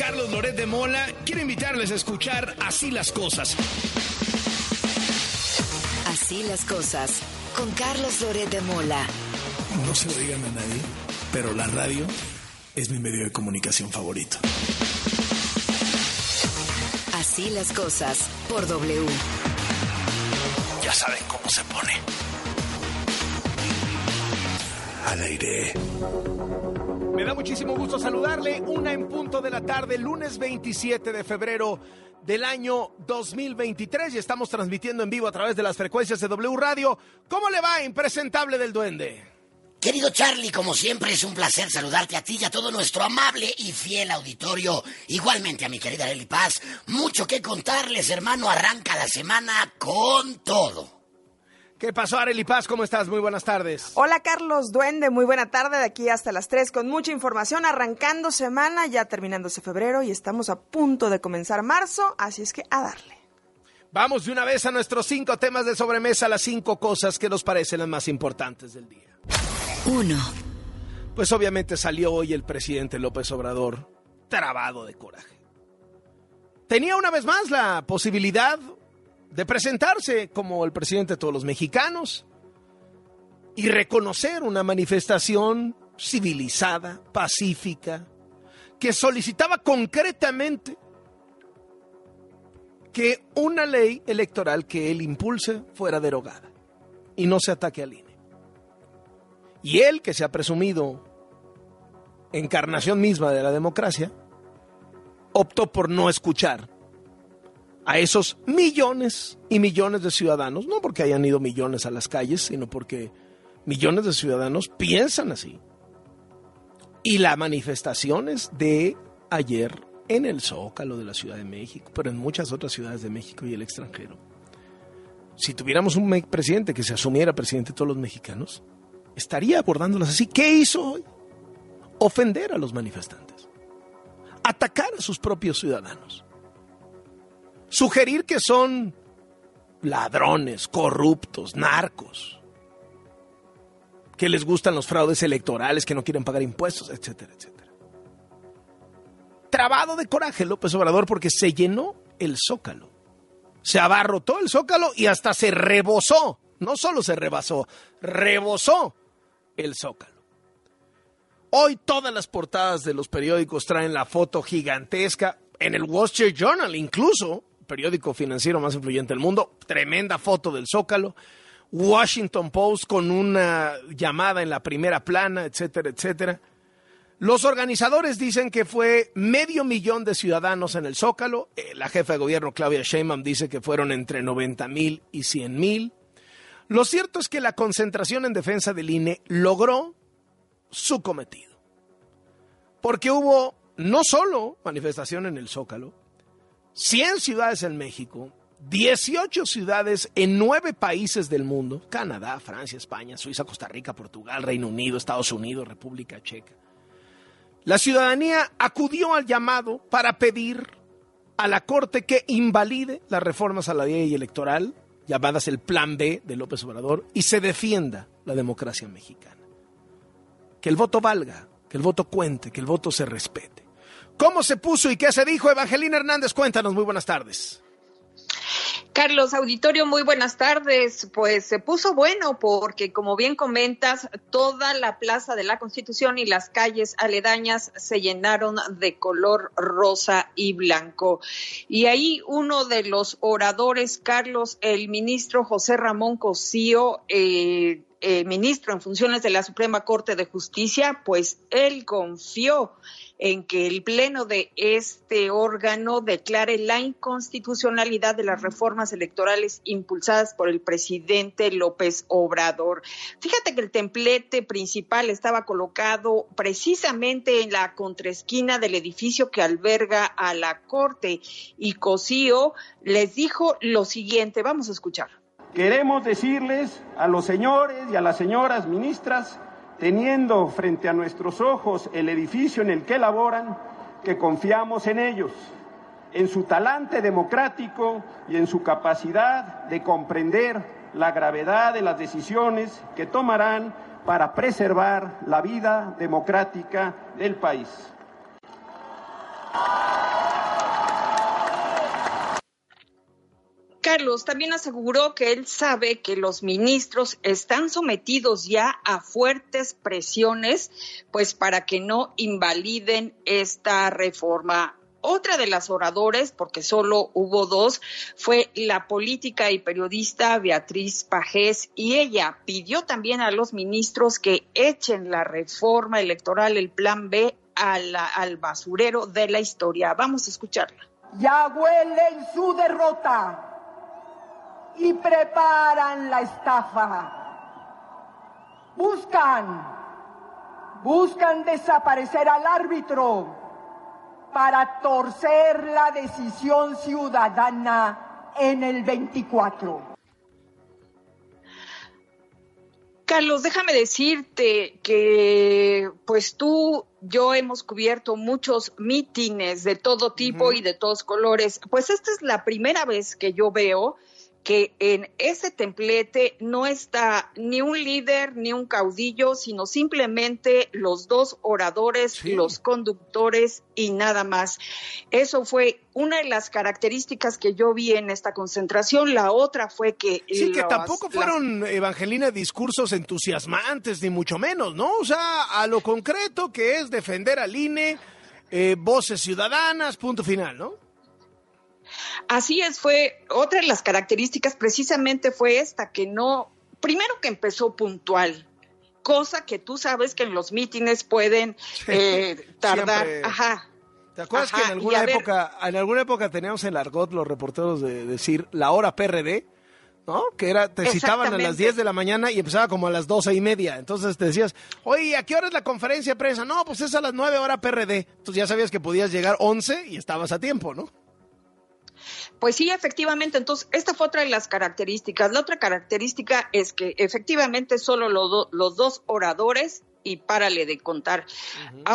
Carlos Loret de Mola. Quiero invitarles a escuchar Así las cosas. Así las cosas con Carlos Loret de Mola. No se lo digan a nadie, pero la radio es mi medio de comunicación favorito. Así las cosas por W. Ya saben cómo se pone. Al aire. Me da muchísimo gusto saludarle. Una en punto de la tarde, lunes 27 de febrero del año 2023 y estamos transmitiendo en vivo a través de las frecuencias de W Radio. ¿Cómo le va, impresentable del duende? Querido Charlie, como siempre es un placer saludarte a ti y a todo nuestro amable y fiel auditorio. Igualmente a mi querida Eli Paz. Mucho que contarles, hermano. Arranca la semana con todo. ¿Qué pasó, Areli Paz? ¿Cómo estás? Muy buenas tardes. Hola, Carlos Duende. Muy buena tarde de aquí hasta las 3 con mucha información. Arrancando semana, ya terminándose febrero y estamos a punto de comenzar marzo, así es que a darle. Vamos de una vez a nuestros cinco temas de sobremesa, las cinco cosas que nos parecen las más importantes del día. Uno. Pues obviamente salió hoy el presidente López Obrador trabado de coraje. Tenía una vez más la posibilidad de presentarse como el presidente de todos los mexicanos y reconocer una manifestación civilizada, pacífica, que solicitaba concretamente que una ley electoral que él impulse fuera derogada y no se ataque al INE. Y él, que se ha presumido encarnación misma de la democracia, optó por no escuchar a esos millones y millones de ciudadanos, no porque hayan ido millones a las calles, sino porque millones de ciudadanos piensan así. Y las manifestaciones de ayer en el Zócalo de la Ciudad de México, pero en muchas otras ciudades de México y el extranjero. Si tuviéramos un presidente que se asumiera presidente de todos los mexicanos, estaría abordándolas así. ¿Qué hizo hoy? Ofender a los manifestantes. Atacar a sus propios ciudadanos. Sugerir que son ladrones, corruptos, narcos. Que les gustan los fraudes electorales, que no quieren pagar impuestos, etcétera, etcétera. Trabado de coraje López Obrador porque se llenó el zócalo. Se abarrotó el zócalo y hasta se rebosó. No solo se rebasó, rebosó el Zócalo. Hoy todas las portadas de los periódicos traen la foto gigantesca, en el Wall Street Journal incluso, periódico financiero más influyente del mundo, tremenda foto del Zócalo, Washington Post con una llamada en la primera plana, etcétera, etcétera. Los organizadores dicen que fue medio millón de ciudadanos en el Zócalo. Eh, la jefa de gobierno, Claudia Sheinbaum, dice que fueron entre 90 mil y 100 mil. Lo cierto es que la concentración en defensa del INE logró su cometido. Porque hubo no solo manifestación en el Zócalo, 100 ciudades en México, 18 ciudades en 9 países del mundo, Canadá, Francia, España, Suiza, Costa Rica, Portugal, Reino Unido, Estados Unidos, República Checa. La ciudadanía acudió al llamado para pedir a la Corte que invalide las reformas a la ley electoral llamadas el Plan B de López Obrador, y se defienda la democracia mexicana. Que el voto valga, que el voto cuente, que el voto se respete. ¿Cómo se puso y qué se dijo? Evangelina Hernández, cuéntanos, muy buenas tardes. Carlos Auditorio, muy buenas tardes. Pues se puso bueno porque, como bien comentas, toda la Plaza de la Constitución y las calles aledañas se llenaron de color rosa y blanco. Y ahí uno de los oradores, Carlos, el ministro José Ramón Cosío, eh, eh, ministro en funciones de la Suprema Corte de Justicia, pues él confió en que el pleno de este órgano declare la inconstitucionalidad de las reformas electorales impulsadas por el presidente López Obrador. Fíjate que el templete principal estaba colocado precisamente en la contraesquina del edificio que alberga a la Corte y Cosío les dijo lo siguiente, vamos a escuchar. Queremos decirles a los señores y a las señoras ministras teniendo frente a nuestros ojos el edificio en el que laboran, que confiamos en ellos, en su talante democrático y en su capacidad de comprender la gravedad de las decisiones que tomarán para preservar la vida democrática del país. Carlos también aseguró que él sabe que los ministros están sometidos ya a fuertes presiones, pues para que no invaliden esta reforma. Otra de las oradores, porque solo hubo dos, fue la política y periodista Beatriz Pajés y ella pidió también a los ministros que echen la reforma electoral, el plan B, al, al basurero de la historia. Vamos a escucharla. Ya huelen su derrota y preparan la estafa. Buscan, buscan desaparecer al árbitro para torcer la decisión ciudadana en el 24. Carlos, déjame decirte que pues tú, yo hemos cubierto muchos mítines de todo tipo y de todos colores. Pues esta es la primera vez que yo veo que en ese templete no está ni un líder ni un caudillo, sino simplemente los dos oradores, los conductores y nada más. Eso fue una de las características que yo vi en esta concentración. La otra fue que... Sí, que tampoco fueron, Evangelina, discursos entusiasmantes, ni mucho menos, ¿no? O sea, a lo concreto que es defender al INE, eh, voces ciudadanas, punto final, ¿no? Así es, fue otra de las características precisamente fue esta, que no, primero que empezó puntual, cosa que tú sabes que en los mítines pueden eh, tardar, ajá. ¿Te acuerdas que en alguna época, en alguna época teníamos el argot los reporteros de decir la hora PRD? ¿no? Que era, te citaban a las 10 de la mañana y empezaba como a las doce y media. Entonces te decías, oye, ¿a qué hora es la conferencia de prensa? No, pues es a las 9 hora PRD. Entonces ya sabías que podías llegar 11 y estabas a tiempo, ¿no? Pues sí, efectivamente. Entonces, esta fue otra de las características. La otra característica es que efectivamente solo los dos oradores y párale de contar.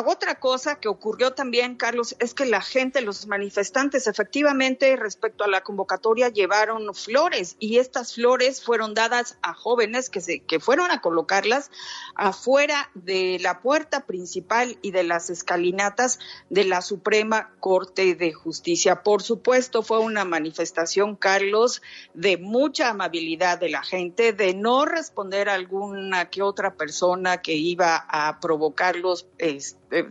Otra cosa que ocurrió también, Carlos, es que la gente, los manifestantes, efectivamente, respecto a la convocatoria, llevaron flores y estas flores fueron dadas a jóvenes que, se, que fueron a colocarlas afuera de la puerta principal y de las escalinatas de la Suprema Corte de Justicia. Por supuesto, fue una manifestación, Carlos, de mucha amabilidad de la gente, de no responder a alguna que otra persona que iba a provocarlos, este,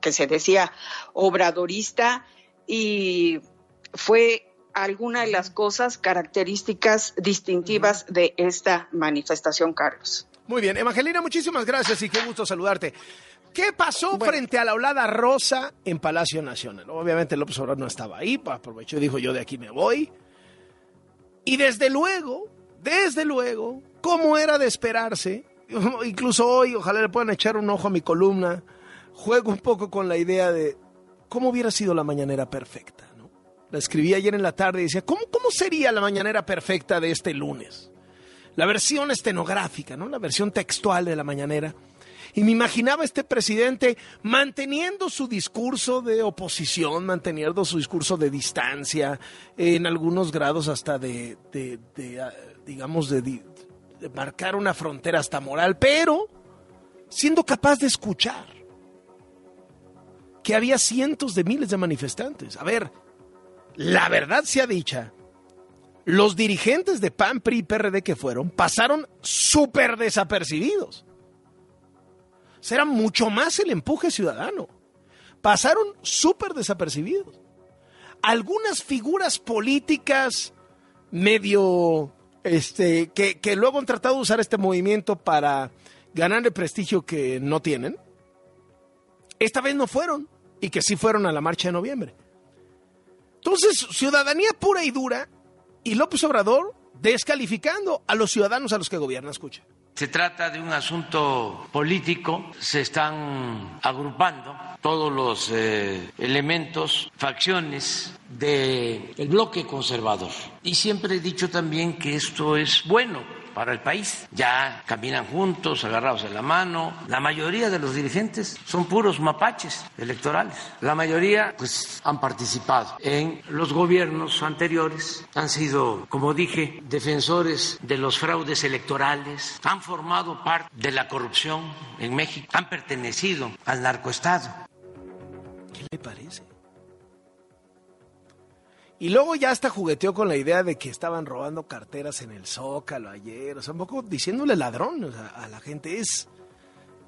que se decía obradorista, y fue alguna de las cosas características distintivas de esta manifestación, Carlos. Muy bien, Evangelina, muchísimas gracias y qué gusto saludarte. ¿Qué pasó frente a la olada rosa en Palacio Nacional? Obviamente López Obrador no estaba ahí, aprovechó y dijo yo de aquí me voy. Y desde luego, desde luego, como era de esperarse, incluso hoy, ojalá le puedan echar un ojo a mi columna, juego un poco con la idea de cómo hubiera sido la mañanera perfecta. ¿no? La escribí ayer en la tarde y decía, ¿cómo, ¿cómo sería la mañanera perfecta de este lunes? La versión estenográfica, ¿no? la versión textual de la mañanera. Y me imaginaba este presidente manteniendo su discurso de oposición, manteniendo su discurso de distancia, en algunos grados hasta de, de ah, digamos, de, marcar una frontera hasta moral, pero siendo capaz de escuchar que había cientos de miles de manifestantes. A ver, la verdad sea dicha, los dirigentes de PAN, PRI y PRD que fueron pasaron súper desapercibidos. Será mucho más el empuje ciudadano. Pasaron súper desapercibidos. Algunas figuras políticas medio este, que, que luego han tratado de usar este movimiento para ganar el prestigio que no tienen, esta vez no fueron y que sí fueron a la marcha de noviembre. Entonces, ciudadanía pura y dura y López Obrador descalificando a los ciudadanos a los que gobierna. Escucha. Se trata de un asunto político, se están agrupando todos los eh, elementos, facciones del bloque conservador. Y siempre he dicho también que esto es bueno para el país. Ya caminan juntos, agarrados de la mano. La mayoría de los dirigentes son puros mapaches electorales. La mayoría, pues, han participado en los gobiernos anteriores, han sido, como dije, defensores de los fraudes electorales, han formado parte de la corrupción en México, han pertenecido al narcoestado. ¿Qué le parece? Y luego ya hasta jugueteó con la idea de que estaban robando carteras en el Zócalo ayer. O sea, un poco diciéndole ladrón o sea, a la gente. Es,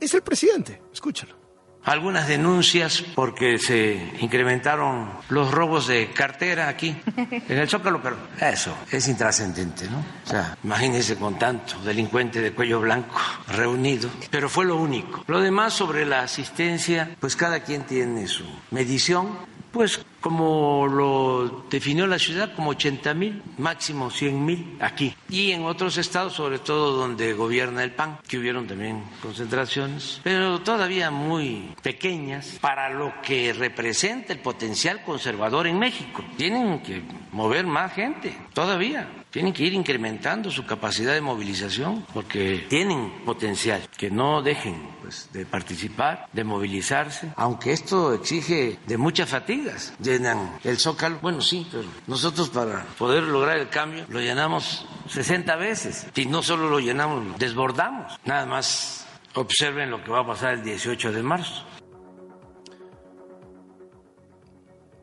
es el presidente. Escúchalo algunas denuncias porque se incrementaron los robos de cartera aquí en el Zócalo, pero eso es intrascendente, ¿no? O sea, imagínense con tanto delincuente de cuello blanco reunido, pero fue lo único. Lo demás sobre la asistencia, pues cada quien tiene su medición pues como lo definió la ciudad, como 80 mil, máximo 100 mil aquí. Y en otros estados, sobre todo donde gobierna el PAN, que hubieron también concentraciones, pero todavía muy pequeñas para lo que representa el potencial conservador en México. Tienen que mover más gente, todavía. Tienen que ir incrementando su capacidad de movilización porque tienen potencial. Que no dejen pues, de participar, de movilizarse, aunque esto exige de muchas fatigas. Llenan el zócalo, bueno, sí, pero nosotros para poder lograr el cambio lo llenamos 60 veces. Y no solo lo llenamos, lo desbordamos. Nada más observen lo que va a pasar el 18 de marzo.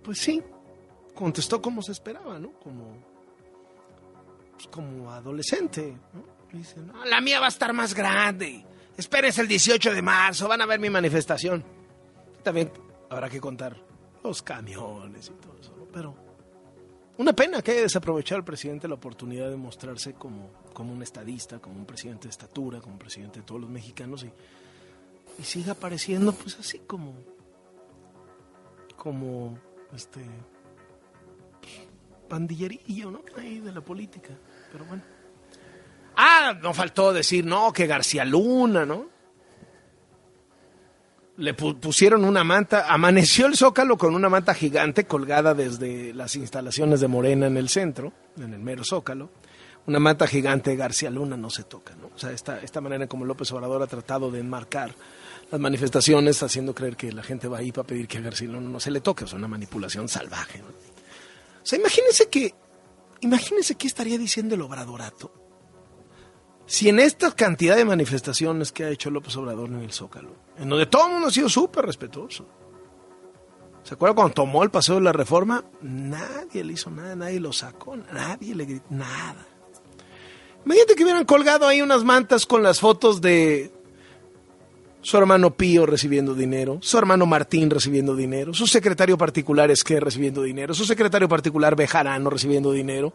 Pues sí, contestó como se esperaba, ¿no? Como pues, como adolescente. ¿no? la mía va a estar más grande. Espérense el 18 de marzo, van a ver mi manifestación. También habrá que contar los camiones y todo eso. Pero una pena que haya desaprovechado el presidente la oportunidad de mostrarse como, como un estadista, como un presidente de estatura, como un presidente de todos los mexicanos y, siga apareciendo pues así como como este pandillerillo, ¿no? Ahí de la política pero bueno. Ah, no faltó decir, no, que García Luna, ¿no? Le pusieron una manta, amaneció el zócalo con una manta gigante colgada desde las instalaciones de Morena en el centro, en el mero zócalo. Una manta gigante de García Luna no se toca, ¿no? O sea, esta, esta manera como López Obrador ha tratado de enmarcar las manifestaciones, haciendo creer que la gente va ahí para pedir que a García Luna no se le toque, o sea, una manipulación salvaje, ¿no? O sea, imagínense que Imagínense qué estaría diciendo el Obradorato si en esta cantidad de manifestaciones que ha hecho López Obrador en el Zócalo, en donde todo el mundo ha sido súper respetuoso. ¿Se acuerdan cuando tomó el paseo de la reforma? Nadie le hizo nada, nadie lo sacó, nadie le gritó nada. Imagínate que hubieran colgado ahí unas mantas con las fotos de su hermano Pío recibiendo dinero, su hermano Martín recibiendo dinero, su secretario particular Esquer recibiendo dinero, su secretario particular Bejarano recibiendo dinero,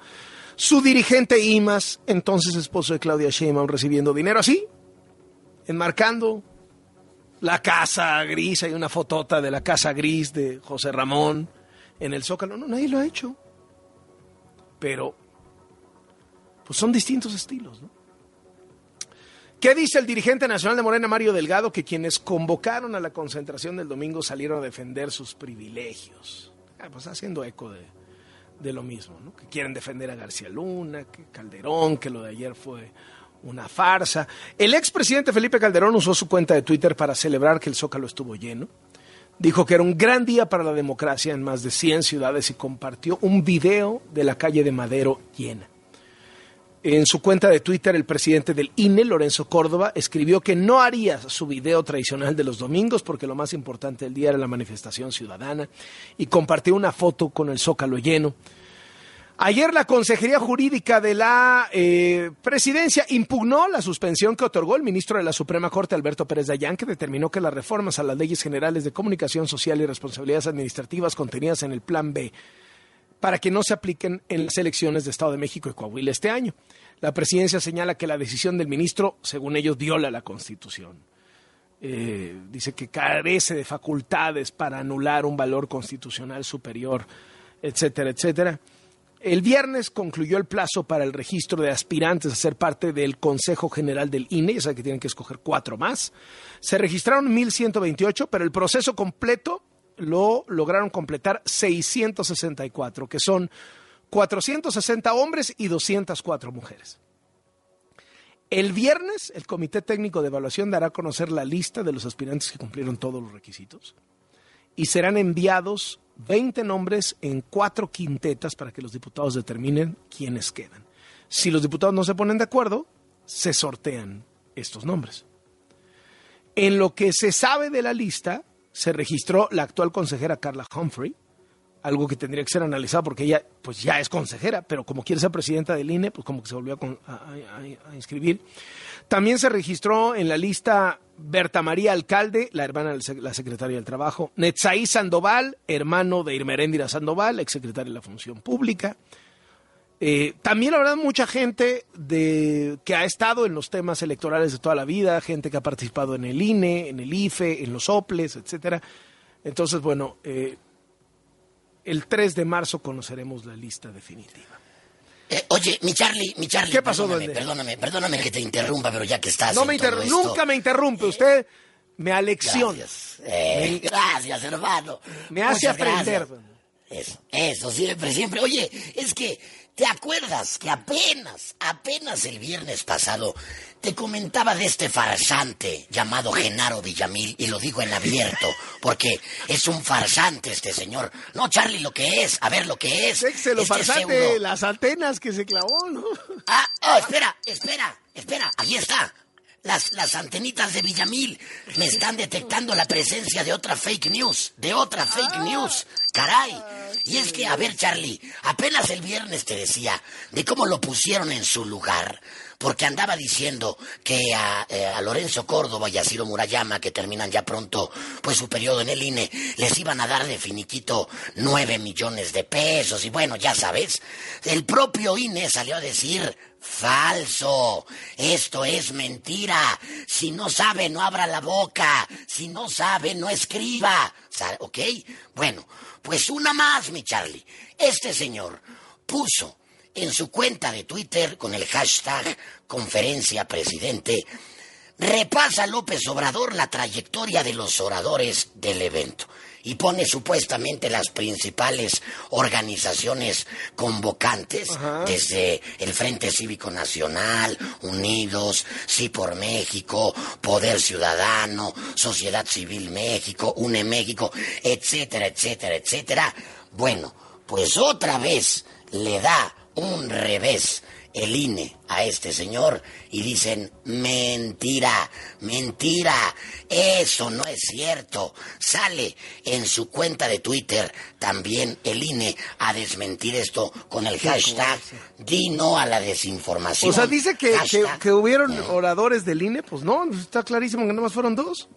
su dirigente Imas, entonces esposo de Claudia Sheinbaum, recibiendo dinero, así, enmarcando la casa gris, hay una fotota de la casa gris de José Ramón en el Zócalo, no, nadie lo ha hecho, pero pues son distintos estilos, ¿no? ¿Qué dice el dirigente nacional de Morena, Mario Delgado, que quienes convocaron a la concentración del domingo salieron a defender sus privilegios? Ah, pues haciendo eco de, lo mismo, ¿no? Que quieren defender a García Luna, que Calderón, que lo de ayer fue una farsa. El expresidente Felipe Calderón usó su cuenta de Twitter para celebrar que el Zócalo estuvo lleno. Dijo que era un gran día para la democracia en más de 100 ciudades y compartió un video de la calle de Madero llena. En su cuenta de Twitter, el presidente del INE, Lorenzo Córdoba, escribió que no haría su video tradicional de los domingos porque lo más importante del día era la manifestación ciudadana y compartió una foto con el zócalo lleno. Ayer la Consejería Jurídica de la eh, Presidencia impugnó la suspensión que otorgó el ministro de la Suprema Corte, Alberto Pérez Dayán, que determinó que las reformas a las leyes generales de comunicación social y responsabilidades administrativas contenidas en el Plan B para que no se apliquen en las elecciones de Estado de México y Coahuila este año. La presidencia señala que la decisión del ministro, según ellos, viola la Constitución. Eh, dice que carece de facultades para anular un valor constitucional superior, etcétera, etcétera. El viernes concluyó el plazo para el registro de aspirantes a ser parte del Consejo General del INE, ya sabe que tienen que escoger cuatro más. Se registraron 1.128, pero el proceso completo lo lograron completar 664, que son 460 hombres y 204 mujeres. El viernes, el Comité Técnico de Evaluación dará a conocer la lista de los aspirantes que cumplieron todos los requisitos y serán enviados 20 nombres en cuatro quintetas para que los diputados determinen quiénes quedan. Si los diputados no se ponen de acuerdo, se sortean estos nombres. En lo que se sabe de la lista, se registró la actual consejera Carla Humphrey, algo que tendría que ser analizado porque ella pues ya es consejera, pero como quiere ser presidenta del INE, pues como que se volvió a, inscribir. También se registró en la lista Berta María Alcalde, la hermana de la secretaria del Trabajo, Netzaí Sandoval, hermano de Irmeréndira Sandoval, exsecretaria de la Función Pública. Eh, también, verdad, mucha gente de, que ha estado en los temas electorales de toda la vida, gente que ha participado en el INE, en el IFE, en los OPLES, etcétera. Entonces, bueno, eh, el 3 de marzo conoceremos la lista definitiva. Eh, oye, mi Charlie, mi Charlie. ¿Qué pasó, perdóname, Perdóname, perdóname que te interrumpa, pero ya que estás. No me interrumpe, nunca me interrumpe. Usted me alecciona. Gracias, eh, gracias hermano. Me hace aprender. Eso, eso, siempre, siempre. Oye, es que ¿Te acuerdas que apenas, apenas el viernes pasado te comentaba de este farsante llamado Genaro Villamil y lo digo en abierto porque es un farsante este señor. No, Charlie, lo que es, a ver lo que es. Lo este farsante, las antenas que se clavó, ¿no? Ah, oh, espera, espera, espera, ahí está. Las, las antenitas de Villamil me están detectando la presencia de otra fake news, de otra fake ah. news. Caray. Y es que, a ver, Charlie, apenas el viernes te decía de cómo lo pusieron en su lugar, porque andaba diciendo que a, eh, Lorenzo Córdoba y a Ciro Murayama, que terminan ya pronto pues su periodo en el INE, les iban a dar de finiquito nueve millones de pesos. Y bueno, ya sabes, el propio INE salió a decir, Falso. Esto es mentira. Si no sabe, no abra la boca. Si no sabe, no escriba. ¿Ok? Bueno, pues una más, mi Charlie. Este señor puso en su cuenta de Twitter con el hashtag conferencia presidente, repasa López Obrador la trayectoria de los oradores del evento y pone supuestamente las principales organizaciones convocantes, desde el Frente Cívico Nacional, Unidos, Sí por México, Poder Ciudadano, Sociedad Civil México, UNE México, etcétera, etcétera, etcétera. Bueno, pues otra vez le da un revés el INE a este señor y dicen, mentira, mentira, eso no es cierto. Sale en su cuenta de Twitter también el INE a desmentir esto con el hashtag Di no a la desinformación. O sea, dice que, que, hubieron oradores del INE, pues no, está clarísimo que nada más fueron dos.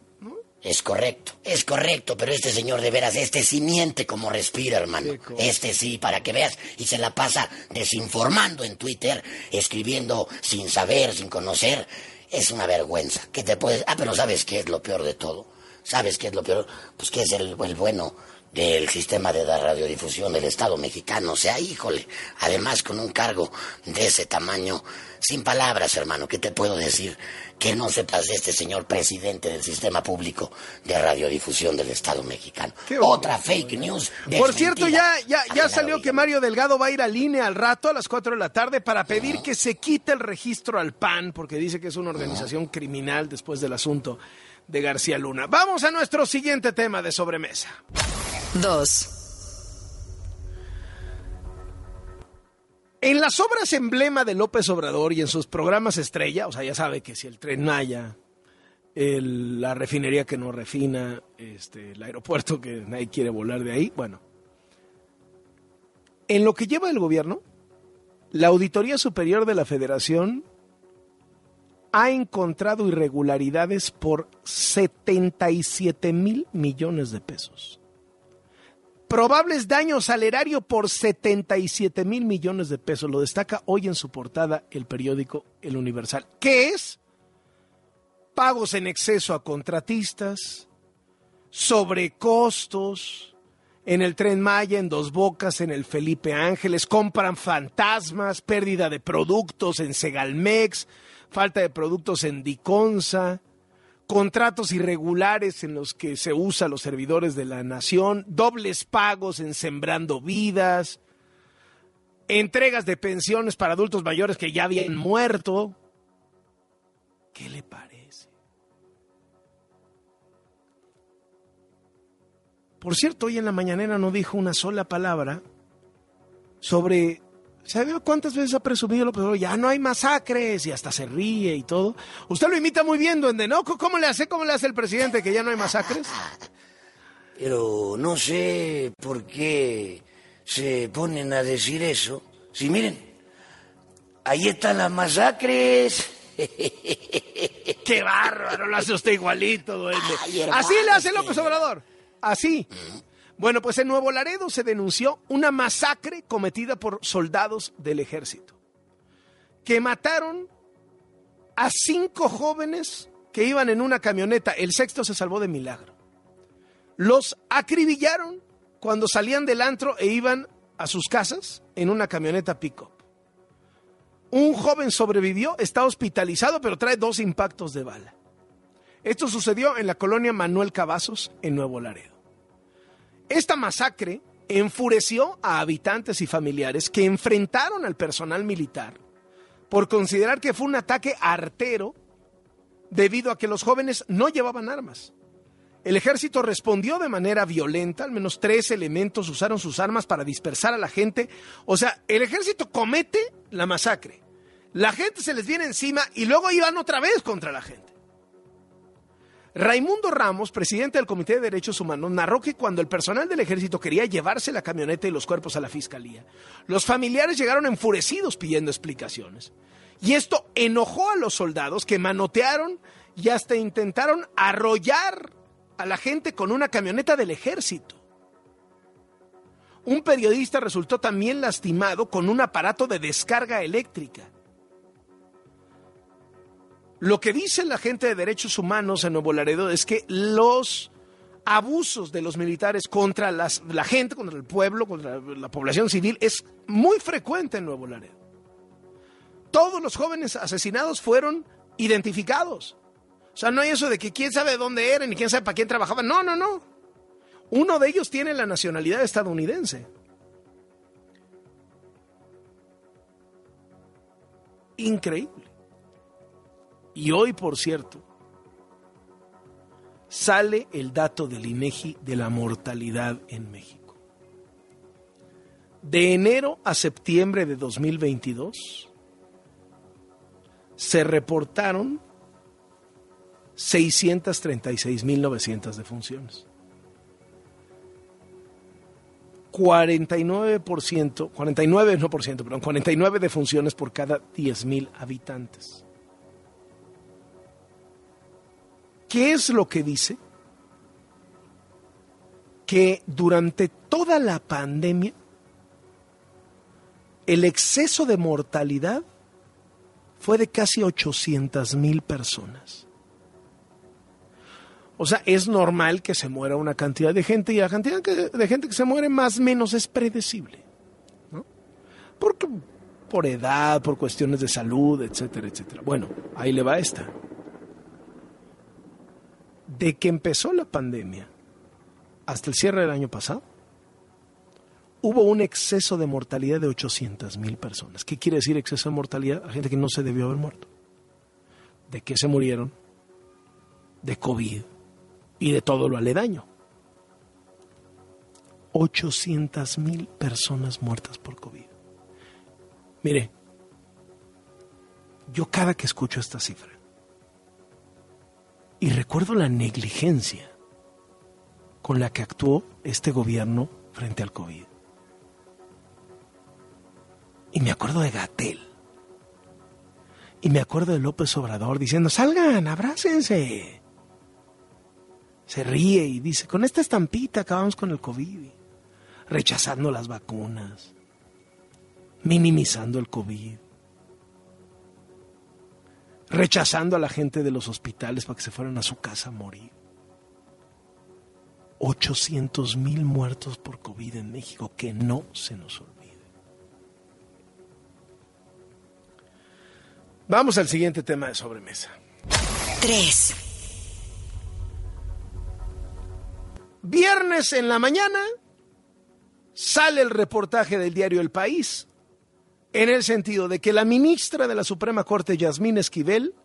Es correcto, es correcto, pero este señor de veras, este sí miente como respira, hermano. Este sí, para que veas, y se la pasa desinformando en Twitter, escribiendo sin saber, sin conocer. Es una vergüenza. ¿Qué te puedes.? Ah, pero ¿sabes qué es lo peor de todo? ¿Sabes qué es lo peor? Pues que es el, el bueno del sistema de radiodifusión del Estado mexicano. O sea, híjole, además con un cargo de ese tamaño, sin palabras, hermano, ¿qué te puedo decir? Que no sepas de este señor presidente del sistema público de radiodifusión del Estado mexicano. Otra fake news. Por cierto, ya, ya, ya salió que Mario Delgado va a ir al INE al rato a las 4 de la tarde para pedir que se quite el registro al PAN, porque dice que es una organización criminal después del asunto de García Luna. Vamos a nuestro siguiente tema de sobremesa. Dos. En las obras emblema de López Obrador y en sus programas estrella, o sea, ya sabe que si el tren Maya, la refinería que no refina, este, el aeropuerto que nadie quiere volar de ahí, bueno. En lo que lleva el gobierno, la Auditoría Superior de la Federación ha encontrado irregularidades por 77 mil millones de pesos probables daños al erario por 77 mil millones de pesos. Lo destaca hoy en su portada el periódico El Universal. ¿Qué es? Pagos en exceso a contratistas, sobrecostos, en el tren Maya, en Dos Bocas, en el Felipe Ángeles, compran fantasmas, pérdida de productos en Segalmex, falta de productos en Diconsa, contratos irregulares en los que se usa los servidores de la nación, dobles pagos en sembrando vidas, entregas de pensiones para adultos mayores que ya habían muerto. ¿Qué le parece? Por cierto, hoy en la mañanera no dijo una sola palabra sobre ¿Sabe cuántas veces ha presumido López Obrador? Ya no hay masacres y hasta se ríe y todo. Usted lo imita muy bien, duende, ¿no? ¿Cómo le hace? ¿Cómo le hace el presidente que ya no hay masacres? Pero no sé por qué se ponen a decir eso. Si miren, ahí están las masacres. ¡Qué bárbaro! Lo hace usted igualito, duende. Ay, hermano, Así le hace sí. López Obrador. Así. Bueno, pues en Nuevo Laredo se denunció una masacre cometida por soldados del ejército que mataron a cinco jóvenes que iban en una camioneta. El sexto se salvó de milagro. Los acribillaron cuando salían del antro e iban a sus casas en una camioneta pick-up. Un joven sobrevivió, está hospitalizado, pero trae dos impactos de bala. Esto sucedió en la colonia Manuel Cavazos, en Nuevo Laredo. Esta masacre enfureció a habitantes y familiares que enfrentaron al personal militar por considerar que fue un ataque artero debido a que los jóvenes no llevaban armas. El ejército respondió de manera violenta, al menos tres elementos usaron sus armas para dispersar a la gente. O sea, el ejército comete la masacre. La gente se les viene encima y luego iban otra vez contra la gente. Raimundo Ramos, presidente del Comité de Derechos Humanos, narró que cuando el personal del ejército quería llevarse la camioneta y los cuerpos a la fiscalía, los familiares llegaron enfurecidos pidiendo explicaciones. Y esto enojó a los soldados que manotearon y hasta intentaron arrollar a la gente con una camioneta del ejército. Un periodista resultó también lastimado con un aparato de descarga eléctrica. Lo que dice la gente de derechos humanos en Nuevo Laredo es que los abusos de los militares contra la gente, contra el pueblo, contra la población civil es muy frecuente en Nuevo Laredo. Todos los jóvenes asesinados fueron identificados. O sea, no hay eso de que quién sabe de dónde eran y quién sabe para quién trabajaban. No, no, no. Uno de ellos tiene la nacionalidad estadounidense. Increíble. Y hoy, por cierto, sale el dato del INEGI de la mortalidad en México. De enero a septiembre de 2022 se reportaron 636.900 defunciones. 49%, 49 no por ciento, perdón, 49 defunciones por cada 10.000 habitantes. ¿Qué es lo que dice? Que durante toda la pandemia el exceso de mortalidad fue de casi 800 mil personas. O sea, es normal que se muera una cantidad de gente y la cantidad de gente que se muere más o menos es predecible. ¿no? Porque, por edad, por cuestiones de salud, etcétera, etcétera. Bueno, ahí le va esta. De que empezó la pandemia hasta el cierre del año pasado, hubo un exceso de mortalidad de 800 mil personas. ¿Qué quiere decir exceso de mortalidad? A gente que no se debió haber muerto. ¿De qué se murieron? De COVID y de todo lo aledaño. 800 mil personas muertas por COVID. Mire, yo cada que escucho esta cifra y recuerdo la negligencia con la que actuó este gobierno frente al COVID. Y me acuerdo de Gatel. Y me acuerdo de López Obrador diciendo, salgan, abrácense. Se ríe y dice, con esta estampita acabamos con el COVID. Rechazando las vacunas. Minimizando el COVID. Rechazando a la gente de los hospitales para que se fueran a su casa a morir. 800 mil muertos por COVID en México, que no se nos olvide. Vamos al siguiente tema de sobremesa. 3, Viernes en la mañana sale el reportaje del diario El País en el sentido de que la ministra de la Suprema Corte, Yasmín Esquivel,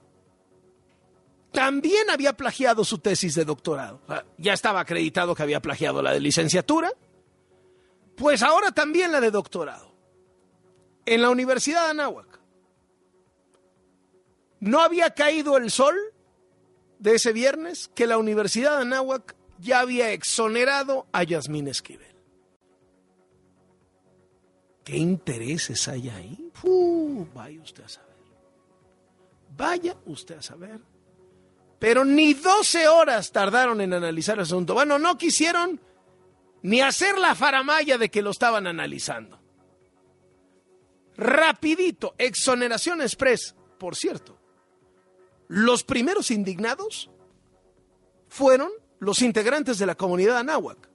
también había plagiado su tesis de doctorado. Ya estaba acreditado que había plagiado la de licenciatura, pues ahora también la de doctorado. En la Universidad de Anáhuac. No había caído el sol de ese viernes que la Universidad de Anáhuac ya había exonerado a Yasmín Esquivel. ¿Qué intereses hay ahí? vaya usted a saber. Vaya usted a saber. Pero ni 12 horas tardaron en analizar el asunto. Bueno, no quisieron ni hacer la faramaya de que lo estaban analizando. Rapidito, exoneración express. Por cierto, los primeros indignados fueron los integrantes de la comunidad anáhuac,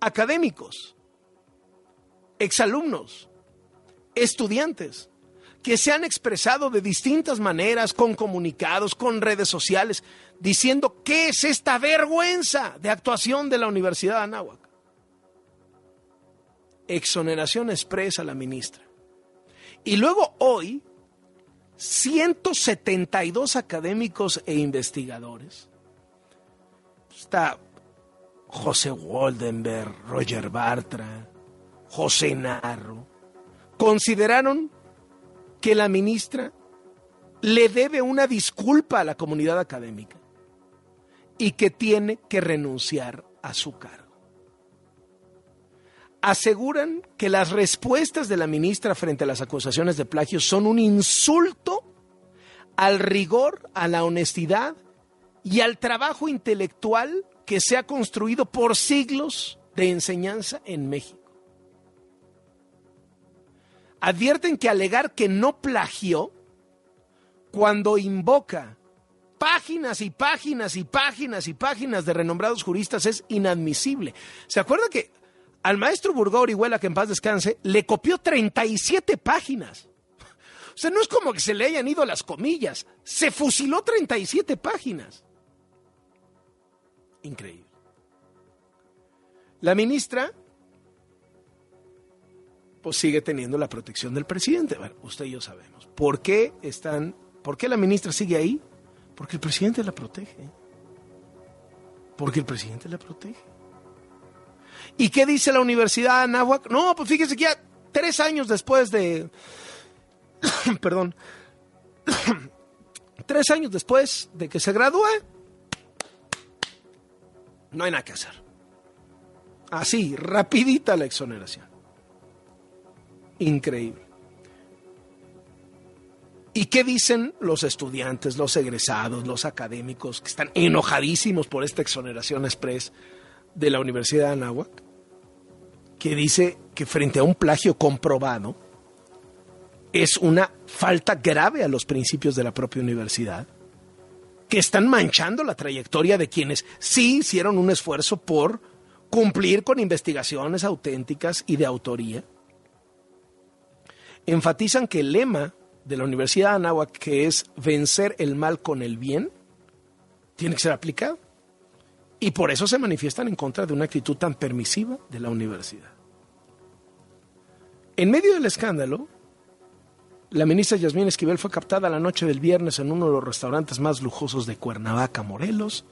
académicos, exalumnos, estudiantes, que se han expresado de distintas maneras, con comunicados, con redes sociales, diciendo qué es esta vergüenza de actuación de la Universidad de Anáhuac. Exoneración expresa la ministra. Y luego hoy, 172 académicos e investigadores. Está José Waldenberg, Roger Bartra, José Narro. Consideraron que la ministra le debe una disculpa a la comunidad académica y que tiene que renunciar a su cargo. Aseguran que las respuestas de la ministra frente a las acusaciones de plagio son un insulto al rigor, a la honestidad y al trabajo intelectual que se ha construido por siglos de enseñanza en México advierten que alegar que no plagió cuando invoca páginas y páginas y páginas y páginas de renombrados juristas es inadmisible. ¿Se acuerda que al maestro Burgó Orihuela, que en paz descanse, le copió 37 páginas? O sea, no es como que se le hayan ido las comillas, se fusiló 37 páginas. Increíble. La ministra pues sigue teniendo la protección del presidente. usted y yo sabemos. ¿Por qué están, por qué la ministra sigue ahí? Porque el presidente la protege. Porque el presidente la protege. ¿Y qué dice la Universidad de Anáhuac? No, pues fíjese que ya tres años después de. perdón. tres años después de que se gradúe, no hay nada que hacer. Así, rapidita la exoneración increíble. ¿Y qué dicen los estudiantes, los egresados, los académicos que están enojadísimos por esta exoneración express de la Universidad de Anáhuac? Que dice que frente a un plagio comprobado es una falta grave a los principios de la propia universidad, que están manchando la trayectoria de quienes sí hicieron un esfuerzo por cumplir con investigaciones auténticas y de autoría enfatizan que el lema de la Universidad de Anáhuac, que es vencer el mal con el bien, tiene que ser aplicado. Y por eso se manifiestan en contra de una actitud tan permisiva de la universidad. En medio del escándalo, la ministra Yasmín Esquivel fue captada la noche del viernes en uno de los restaurantes más lujosos de Cuernavaca, Morelos,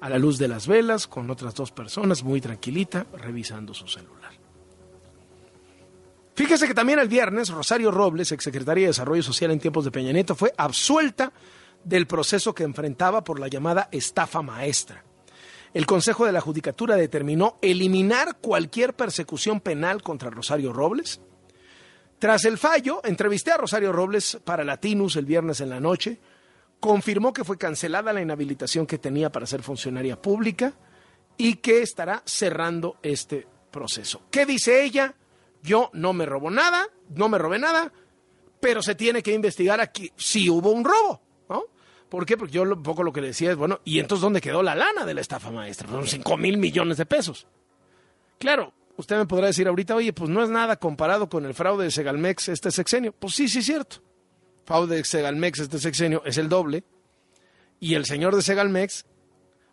a la luz de las velas, con otras dos personas, muy tranquilita, revisando su celular. Fíjese que también el viernes Rosario Robles, exsecretaria de Desarrollo Social en tiempos de Peña Nieto, fue absuelta del proceso que enfrentaba por la llamada estafa maestra. El Consejo de la Judicatura determinó eliminar cualquier persecución penal contra Rosario Robles. Tras el fallo, entrevisté a Rosario Robles para Latinus el viernes en la noche. Confirmó que fue cancelada la inhabilitación que tenía para ser funcionaria pública y que estará cerrando este proceso. ¿Qué dice ella? Yo no me robo nada, no me robé nada, pero se tiene que investigar aquí si hubo un robo, ¿no? ¿Por qué? Porque yo un poco lo que le decía es, bueno, ¿y entonces dónde quedó la lana de la estafa maestra? Son 5 mil millones de pesos. Claro, usted me podrá decir ahorita, oye, pues no es nada comparado con el fraude de Segalmex este sexenio. Pues sí, sí es cierto. Fraude de Segalmex este sexenio es el doble. Y el señor de Segalmex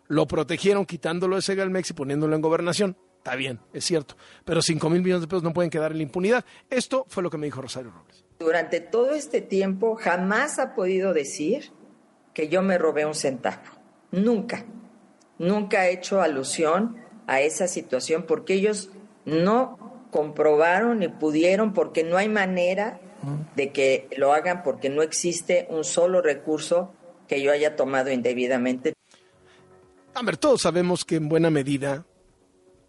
lo protegieron quitándolo de Segalmex y poniéndolo en gobernación. Está bien, es cierto, pero 5 mil millones de pesos no pueden quedar en la impunidad. Esto fue lo que me dijo Rosario Robles. Durante todo este tiempo jamás ha podido decir que yo me robé un centavo. Nunca. Nunca ha hecho alusión a esa situación porque ellos no comprobaron ni pudieron porque no hay manera de que lo hagan porque no existe un solo recurso que yo haya tomado indebidamente. A ver, todos sabemos que en buena medida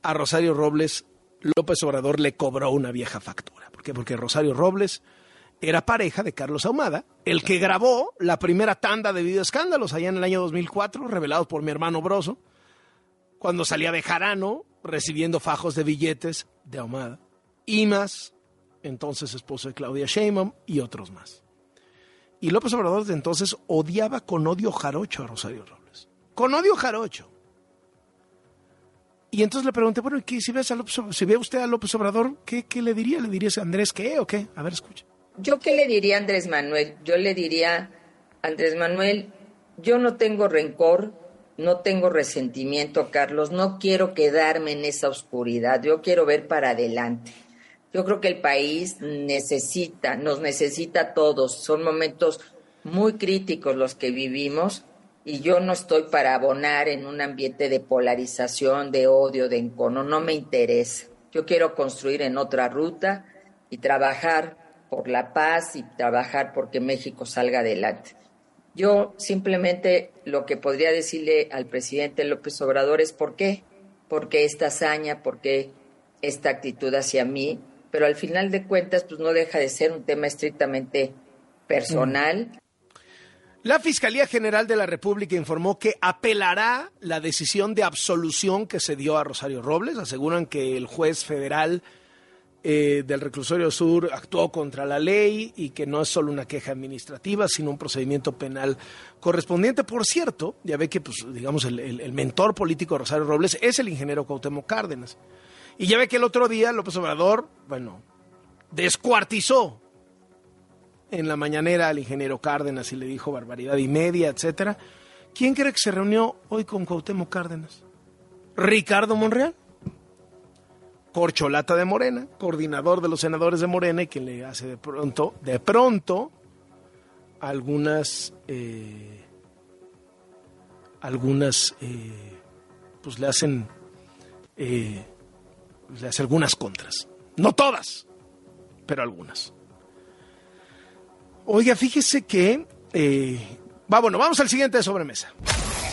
a Rosario Robles López Obrador le cobró una vieja factura. ¿Por qué? Porque Rosario Robles era pareja de Carlos Ahumada, el que grabó la primera tanda de videoescándalos allá en el año 2004, revelados por mi hermano Broso, cuando salía de Jarano recibiendo fajos de billetes de Ahumada. Y más, entonces esposo de Claudia Sheinbaum y otros más. Y López Obrador desde entonces odiaba con odio jarocho a Rosario Robles. Con odio jarocho. Y entonces le pregunté, bueno, ¿qué, si, ves a López, si ve usted a López Obrador, ¿qué, ¿qué le diría? ¿Le diría a Andrés qué o qué? A ver, escucha. ¿Yo qué le diría a Andrés Manuel? Yo le diría, Andrés Manuel, yo no tengo rencor, no tengo resentimiento, Carlos, no quiero quedarme en esa oscuridad, yo quiero ver para adelante. Yo creo que el país necesita, nos necesita a todos, son momentos muy críticos los que vivimos y yo no estoy para abonar en un ambiente de polarización, de odio, de encono, no me interesa. Yo quiero construir en otra ruta y trabajar por la paz y trabajar porque México salga adelante. Yo simplemente lo que podría decirle al presidente López Obrador es por qué, por qué esta hazaña, por qué esta actitud hacia mí, pero al final de cuentas pues no deja de ser un tema estrictamente personal. La Fiscalía General de la República informó que apelará la decisión de absolución que se dio a Rosario Robles. Aseguran que el juez federal eh, del reclusorio sur actuó contra la ley y que no es solo una queja administrativa, sino un procedimiento penal correspondiente. Por cierto, ya ve que, pues, digamos, el, mentor político de Rosario Robles es el ingeniero Cuauhtémoc Cárdenas. Y ya ve que el otro día López Obrador, bueno, descuartizó en la mañanera al ingeniero Cárdenas y le dijo barbaridad y media, etcétera. ¿Quién cree que se reunió hoy con Cuauhtémoc Cárdenas? Ricardo Monreal, corcholata de Morena, coordinador de los senadores de Morena y que le hace de pronto, de pronto, algunas, eh, algunas, eh, pues le hacen, eh, le hace algunas contras. No todas, pero algunas. Oiga, fíjese que... Eh, va, bueno, vamos al siguiente de sobremesa.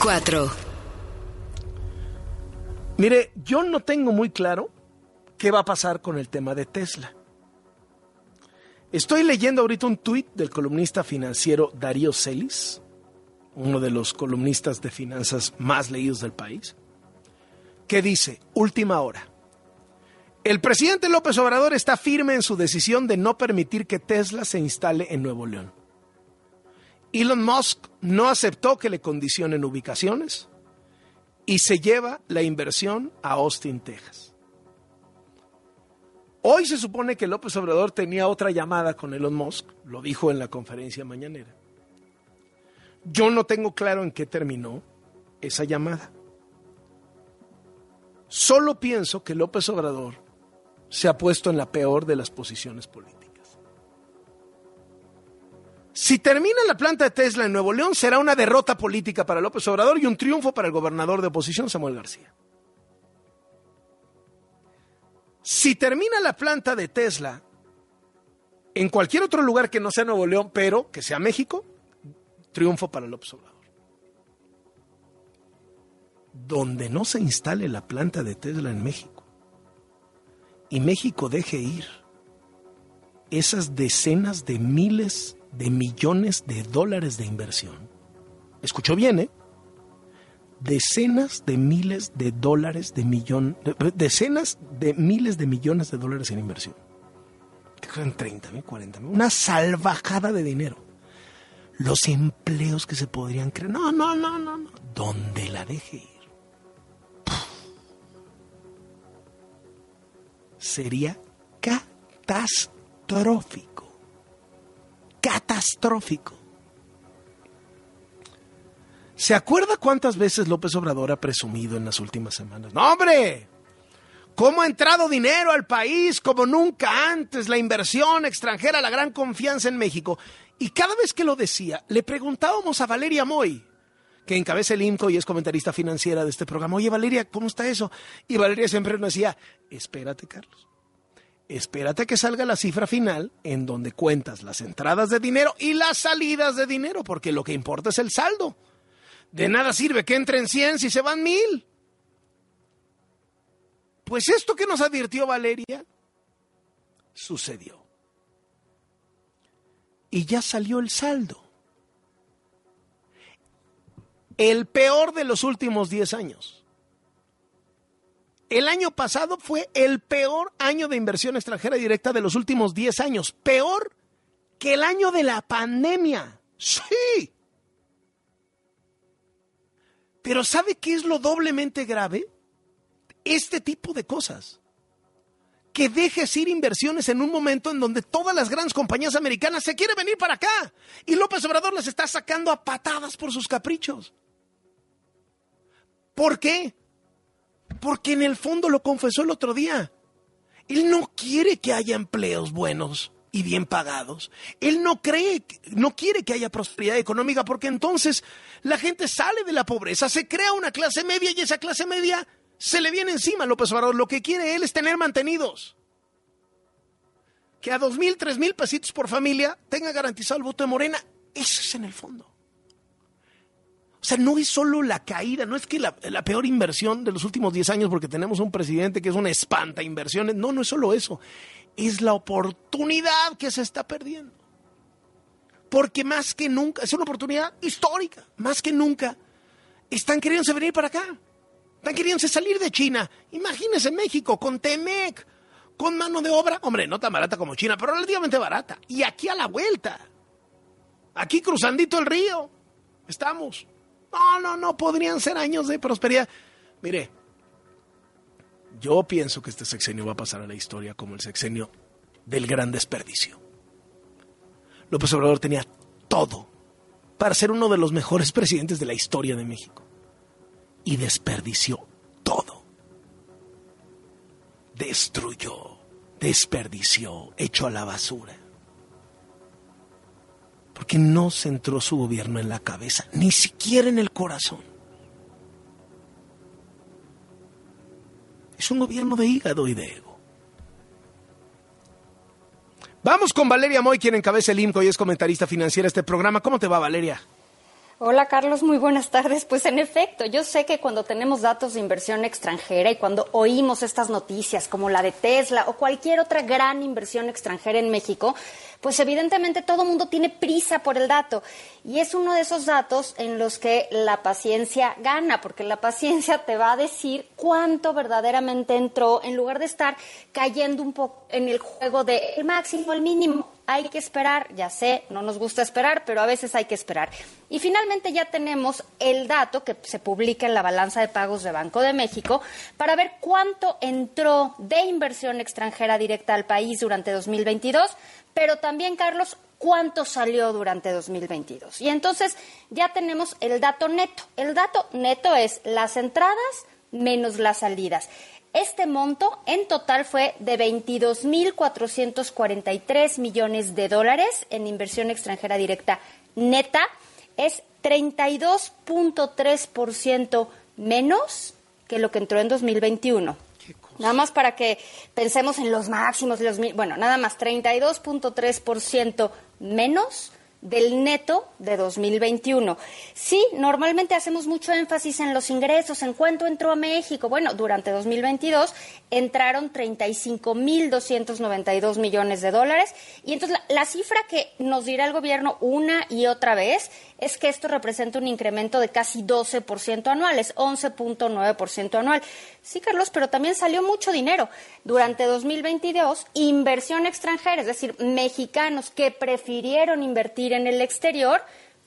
Cuatro. Mire, yo no tengo muy claro qué va a pasar con el tema de Tesla. Estoy leyendo ahorita un tuit del columnista financiero Darío Celis, uno de los columnistas de finanzas más leídos del país, que dice, última hora, el presidente López Obrador está firme en su decisión de no permitir que Tesla se instale en Nuevo León. Elon Musk no aceptó que le condicionen ubicaciones y se lleva la inversión a Austin, Texas. Hoy se supone que López Obrador tenía otra llamada con Elon Musk, lo dijo en la conferencia mañanera. Yo no tengo claro en qué terminó esa llamada. Solo pienso que López Obrador se ha puesto en la peor de las posiciones políticas. Si termina la planta de Tesla en Nuevo León, será una derrota política para López Obrador y un triunfo para el gobernador de oposición, Samuel García. Si termina la planta de Tesla en cualquier otro lugar que no sea Nuevo León, pero que sea México, triunfo para López Obrador. Donde no se instale la planta de Tesla en México, y México deje ir esas decenas de miles de millones de dólares de inversión. Escuchó bien, ¿eh? Decenas de miles de dólares de millón, decenas de miles de millones de dólares en inversión. En 30 mil, 40 mil. Una salvajada de dinero. Los empleos que se podrían crear. No, no, no, no, no. Donde la deje ir. Sería catastrófico. Catastrófico. ¿Se acuerda cuántas veces López Obrador ha presumido en las últimas semanas? ¡No, hombre! ¿Cómo ha entrado dinero al país como nunca antes? La inversión extranjera, la gran confianza en México. Y cada vez que lo decía, le preguntábamos a Valeria Moy, que encabeza el INCO y es comentarista financiera de este programa. Oye, Valeria, ¿cómo está eso? Y Valeria siempre nos decía, espérate, Carlos. Espérate que salga la cifra final en donde cuentas las entradas de dinero y las salidas de dinero, porque lo que importa es el saldo. De nada sirve que entren 100 si se van mil. Pues esto que nos advirtió Valeria sucedió. Y ya salió el saldo. El peor de los últimos 10 años. El año pasado fue el peor año de inversión extranjera directa de los últimos 10 años. Peor que el año de la pandemia. Sí. Pero ¿sabe qué es lo doblemente grave? Este tipo de cosas. Que dejes ir inversiones en un momento en donde todas las grandes compañías americanas se quieren venir para acá. Y López Obrador las está sacando a patadas por sus caprichos. ¿Por qué? Porque en el fondo lo confesó el otro día. Él no quiere que haya empleos buenos y bien pagados. Él no cree, no quiere que haya prosperidad económica porque entonces la gente sale de la pobreza, se crea una clase media y esa clase media se le viene encima a López Obrador. Lo que quiere él es tener mantenidos. Que a dos mil, tres mil pesitos por familia tenga garantizado el voto de Morena. Eso es en el fondo. O sea, no es solo la caída, no es que la, peor inversión de los últimos 10 años porque tenemos un presidente que es una espanta inversiones. No, no es solo eso. Es la oportunidad que se está perdiendo. Porque más que nunca, es una oportunidad histórica, más que nunca, están queriéndose venir para acá. Están queriéndose salir de China. Imagínense México con Temec, con mano de obra, hombre, no tan barata como China, pero relativamente barata. Y aquí a la vuelta. Aquí cruzandito el río. Estamos. No, no, no, podrían ser años de prosperidad. Mire, yo pienso que este sexenio va a pasar a la historia como el sexenio del gran desperdicio. López Obrador tenía todo para ser uno de los mejores presidentes de la historia de México. Y desperdició todo. Destruyó, desperdició, echó a la basura porque no centró su gobierno en la cabeza, ni siquiera en el corazón. Es un gobierno de hígado y de ego. Vamos con Valeria Moy, quien encabeza el IMCO y es comentarista financiera de este programa. ¿Cómo te va, Valeria? Hola Carlos, muy buenas tardes. Pues en efecto, yo sé que cuando tenemos datos de inversión extranjera y cuando oímos estas noticias como la de Tesla o cualquier otra gran inversión extranjera en México, pues evidentemente todo mundo tiene prisa por el dato. Y es uno de esos datos en los que la paciencia gana, porque la paciencia te va a decir cuánto verdaderamente entró en lugar de estar cayendo un poco en el juego de el máximo, el mínimo. Hay que esperar, ya sé, no nos gusta esperar, pero a veces hay que esperar. Y finalmente ya tenemos el dato que se publica en la balanza de pagos de Banco de México para ver cuánto entró de inversión extranjera directa al país durante 2022 pero también, Carlos, cuánto salió durante 2022. Y entonces ya tenemos el dato neto. El dato neto es las entradas menos las salidas. Este monto en total fue de 22.443 millones de dólares en inversión extranjera directa neta. Es 32.3% menos que lo que entró en 2021. Nada más para que pensemos en los máximos, los, bueno, nada más 32.3% menos del neto de 2021. Sí, normalmente hacemos mucho énfasis en los ingresos, en cuánto entró a México. Bueno, durante 2022 entraron 35.292 millones de dólares y entonces la, cifra que nos dirá el gobierno una y otra vez es que esto representa un incremento de casi 12% anual, es 11.9% anual. Sí, Carlos, pero también salió mucho dinero. Durante 2022, inversión extranjera, es decir, mexicanos que prefirieron invertir en el exterior,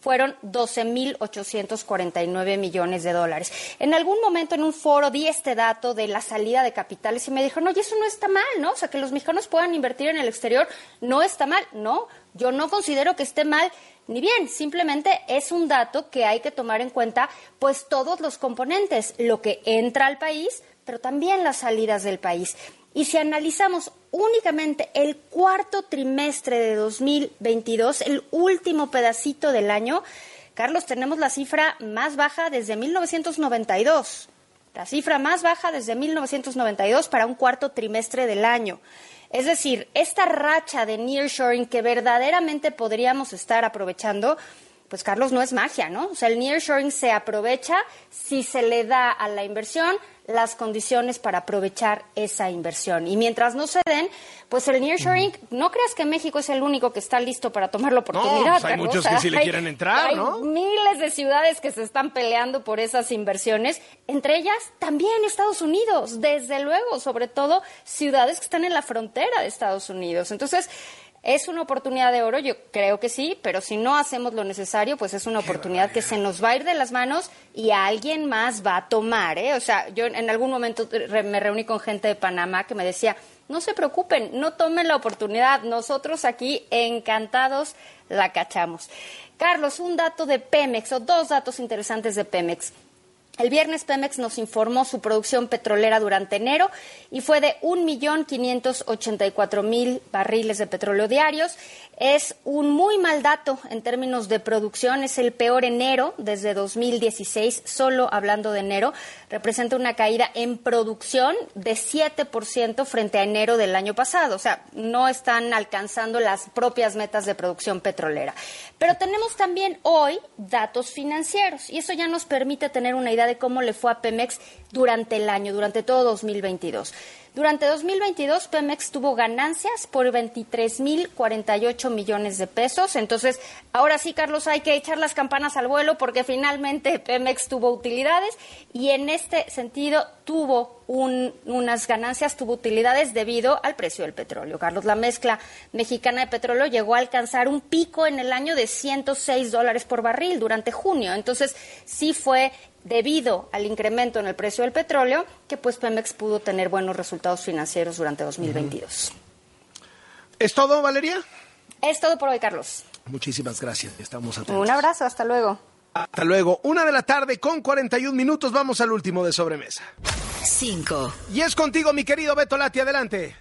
fueron 12.849 millones de dólares. En algún momento en un foro di este dato de la salida de capitales y me dijo, no, y eso no está mal, ¿no? O sea, que los mexicanos puedan invertir en el exterior no está mal. No, yo no considero que esté mal ni bien, simplemente es un dato que hay que tomar en cuenta, pues todos los componentes, lo que entra al país, pero también las salidas del país. Y si analizamos únicamente el cuarto trimestre de 2022, el último pedacito del año, Carlos, tenemos la cifra más baja desde 1992. La cifra más baja desde 1992 para un cuarto trimestre del año. Es decir, esta racha de nearshoring que verdaderamente podríamos estar aprovechando, pues Carlos, no es magia, ¿no? O sea, el nearshoring se aprovecha si se le da a la inversión las condiciones para aprovechar esa inversión. Y mientras no se den, pues el nearshoring, no creas que México es el único que está listo para tomar la oportunidad. pues hay muchos que sí le quieren entrar, hay ¿no? miles de ciudades que se están peleando por esas inversiones, entre ellas también Estados Unidos, desde luego, sobre todo ciudades que están en la frontera de Estados Unidos. Entonces, ¿Es una oportunidad de oro? Yo creo que sí, pero si no hacemos lo necesario, pues es una oportunidad que se nos va a ir de las manos y alguien más va a tomar. ¿eh? O sea, yo en algún momento me reuní con gente de Panamá que me decía, no se preocupen, no tomen la oportunidad, nosotros aquí encantados la cachamos. Carlos, un dato de Pemex o dos datos interesantes de Pemex. El viernes Pemex nos informó su producción petrolera durante enero y fue de 1.584.000 barriles de petróleo diarios. Es un muy mal dato en términos de producción, es el peor enero desde 2016, solo hablando de enero, representa una caída en producción de 7% frente a enero del año pasado, o sea, no están alcanzando las propias metas de producción petrolera. Pero tenemos también hoy datos financieros y eso ya nos permite tener una idea de cómo le fue a Pemex durante el año, durante todo 2022. Durante 2022, Pemex tuvo ganancias por 23.048 millones de pesos. Entonces, ahora sí, Carlos, hay que echar las campanas al vuelo porque finalmente Pemex tuvo utilidades y en este sentido tuvo un- unas ganancias, tuvo utilidades debido al precio del petróleo. Carlos, la mezcla mexicana de petróleo llegó a alcanzar un pico en el año de 106 dólares por barril durante junio. Entonces, sí fue debido al incremento en el precio del petróleo que pues Pemex pudo tener buenos resultados financieros durante 2022. ¿Es todo, Valeria? Es todo por hoy, Carlos. Muchísimas gracias. Estamos atentos. Un abrazo, hasta luego. Hasta luego. Una de la tarde con 41 minutos. Vamos al último de sobremesa. 5, Y es contigo, mi querido Beto Lati. Adelante.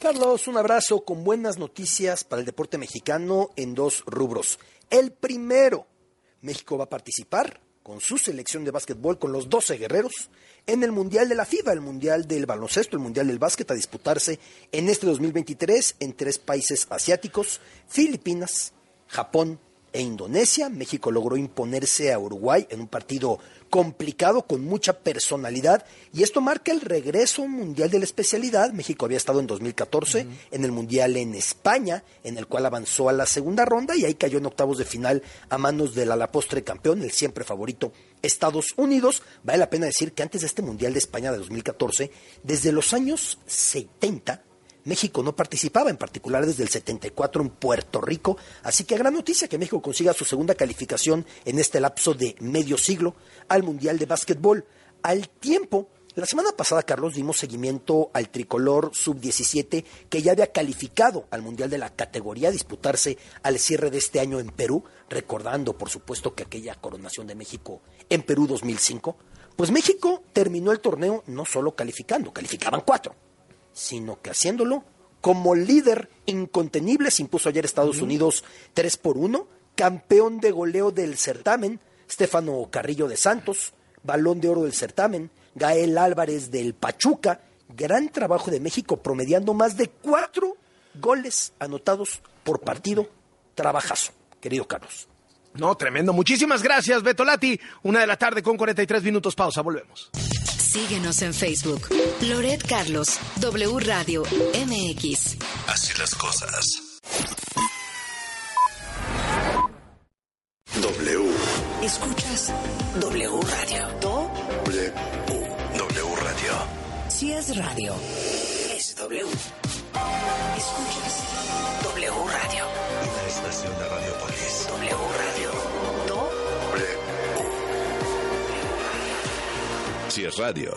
Carlos, un abrazo con buenas noticias para el deporte mexicano en dos rubros. El primero, México va a participar con su selección de básquetbol, con los 12 guerreros, en el Mundial de la FIBA, el Mundial del baloncesto, el Mundial del básquet, a disputarse en este 2023 en tres países asiáticos, Filipinas, Japón e Indonesia. México logró imponerse a Uruguay en un partido complicado, con mucha personalidad, y esto marca el regreso mundial de la especialidad. México había estado en 2014 en el mundial en España, en el cual avanzó a la segunda ronda y ahí cayó en octavos de final a manos del a la postre campeón, el siempre favorito Estados Unidos. Vale la pena decir que antes de este mundial de España de 2014, desde los años 70, México no participaba, en particular desde el 74 en Puerto Rico, así que gran noticia que México consiga su segunda calificación en este lapso de medio siglo al Mundial de Básquetbol. Al tiempo, la semana pasada, Carlos, dimos seguimiento al tricolor sub-17 que ya había calificado al Mundial de la categoría a disputarse al cierre de este año en Perú, recordando, por supuesto, que aquella coronación de México en Perú 2005. Pues México terminó el torneo no solo calificando, calificaban cuatro sino que haciéndolo como líder incontenible se impuso ayer Estados Unidos 3 por 1, campeón de goleo del certamen, Stefano Carrillo de Santos, balón de oro del certamen, Gael Álvarez del Pachuca, gran trabajo de México promediando más de cuatro goles anotados por partido, trabajazo, querido Carlos. No, tremendo. Muchísimas gracias, Beto Lati. Una de la tarde con 43 minutos. Pausa. Volvemos. Síguenos en Facebook. Loret Carlos, W Radio MX. Así las cosas. W. Escuchas W Radio. Do, W. W Radio. si es radio, es W. Escuchas W Radio. Una estación de Radiopolis. W Radio. Radio.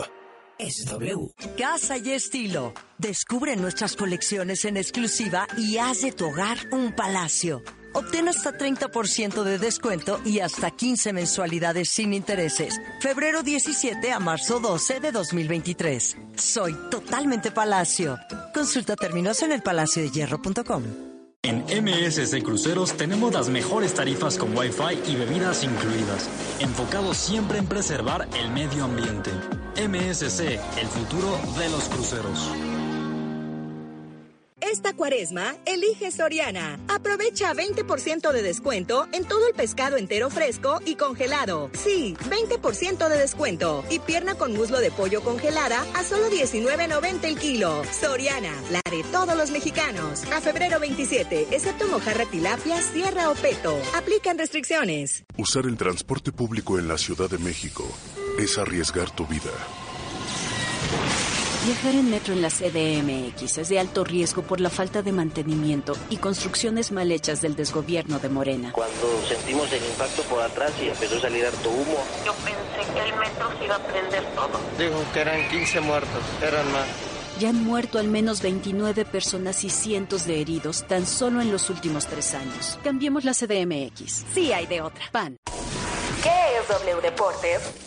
es W. Casa y estilo. Descubre nuestras colecciones en exclusiva y haz de tu hogar un palacio. Obtén hasta 30% de descuento y hasta 15 mensualidades sin intereses. Febrero 17 a marzo 12 de 2023. Soy totalmente palacio. Consulta términos en elpalaciodehierro.com. En MSC Cruceros tenemos las mejores tarifas con Wi-Fi y bebidas incluidas, enfocados siempre en preservar el medio ambiente. MSC, el futuro de los cruceros. Esta cuaresma, elige Soriana. Aprovecha 20% de descuento en todo el pescado entero fresco y congelado. Sí, 20% de descuento. Y pierna con muslo de pollo congelada a solo 19.90 el kilo. Soriana, la de todos los mexicanos. A febrero 27, excepto mojarra tilapia, sierra o peto. Aplican restricciones. Usar el transporte público en la Ciudad de México es arriesgar tu vida. Viajar en metro en la CDMX es de alto riesgo por la falta de mantenimiento y construcciones mal hechas del desgobierno de Morena. Cuando sentimos el impacto por atrás y empezó a salir harto humo. Yo pensé que el metro se iba a prender todo. Dijo que eran 15 muertos, eran más. Ya han muerto al menos 29 personas y cientos de heridos tan solo en los últimos tres años. Cambiemos la CDMX. Sí hay de otra. PAN. ¿Qué es W Deportes?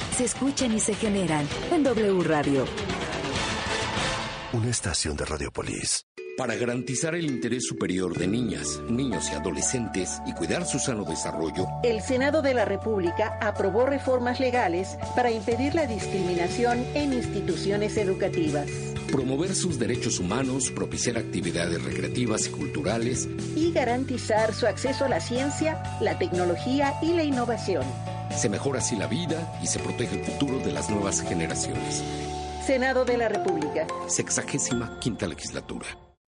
se escuchan y se generan en W Radio. Una estación de Radiopolis. Para garantizar el interés superior de niñas, niños y adolescentes y cuidar su sano desarrollo, el Senado de la República aprobó reformas legales para impedir la discriminación en instituciones educativas. Promover sus derechos humanos, propiciar actividades recreativas y culturales. Y garantizar su acceso a la ciencia, la tecnología y la innovación. Se mejora así la vida y se protege el futuro de las nuevas generaciones. Senado de la República. Sexagésima quinta legislatura.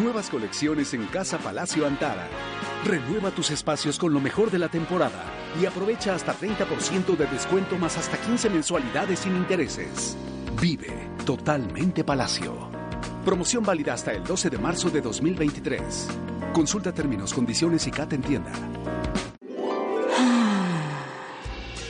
Nuevas colecciones en Casa Palacio Antara. Renueva tus espacios con lo mejor de la temporada y aprovecha hasta 30% de descuento más hasta 15 mensualidades sin intereses. Vive totalmente Palacio. Promoción válida hasta el 12 de marzo de 2023. Consulta términos, condiciones y CAT en tienda.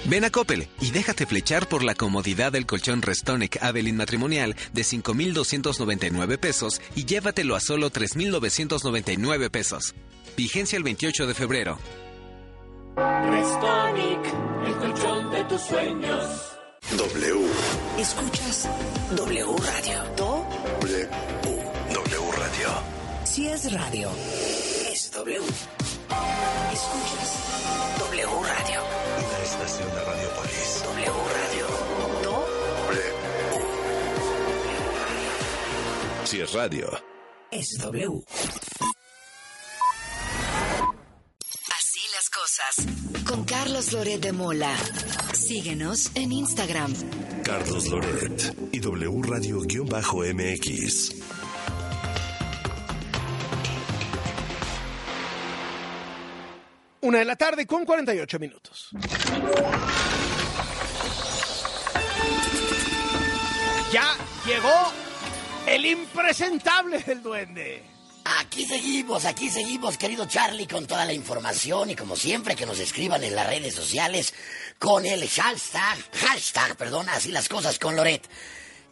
Ven a Coppel y déjate flechar por la comodidad del colchón Restonic Avelin matrimonial de 5,299 pesos y llévatelo a solo 3,999 pesos. Vigencia el 28 de febrero. Restonic, el colchón de tus sueños. W. Escuchas W Radio. Do. W. W Radio. Si es radio, es W. Escuchas W Radio. Estación de Radiopolis. W Radio. W. Si es radio. Es W. Así las cosas. Con Carlos Loret de Mola. Síguenos en Instagram. Carlos Loret y W Radio-MX. Una de la tarde con 48 minutos. Ya llegó el impresentable del duende. Aquí seguimos, aquí seguimos, querido Charlie, con toda la información y como siempre que nos escriban en las redes sociales con el hashtag, hashtag, perdón, así las cosas con Loret.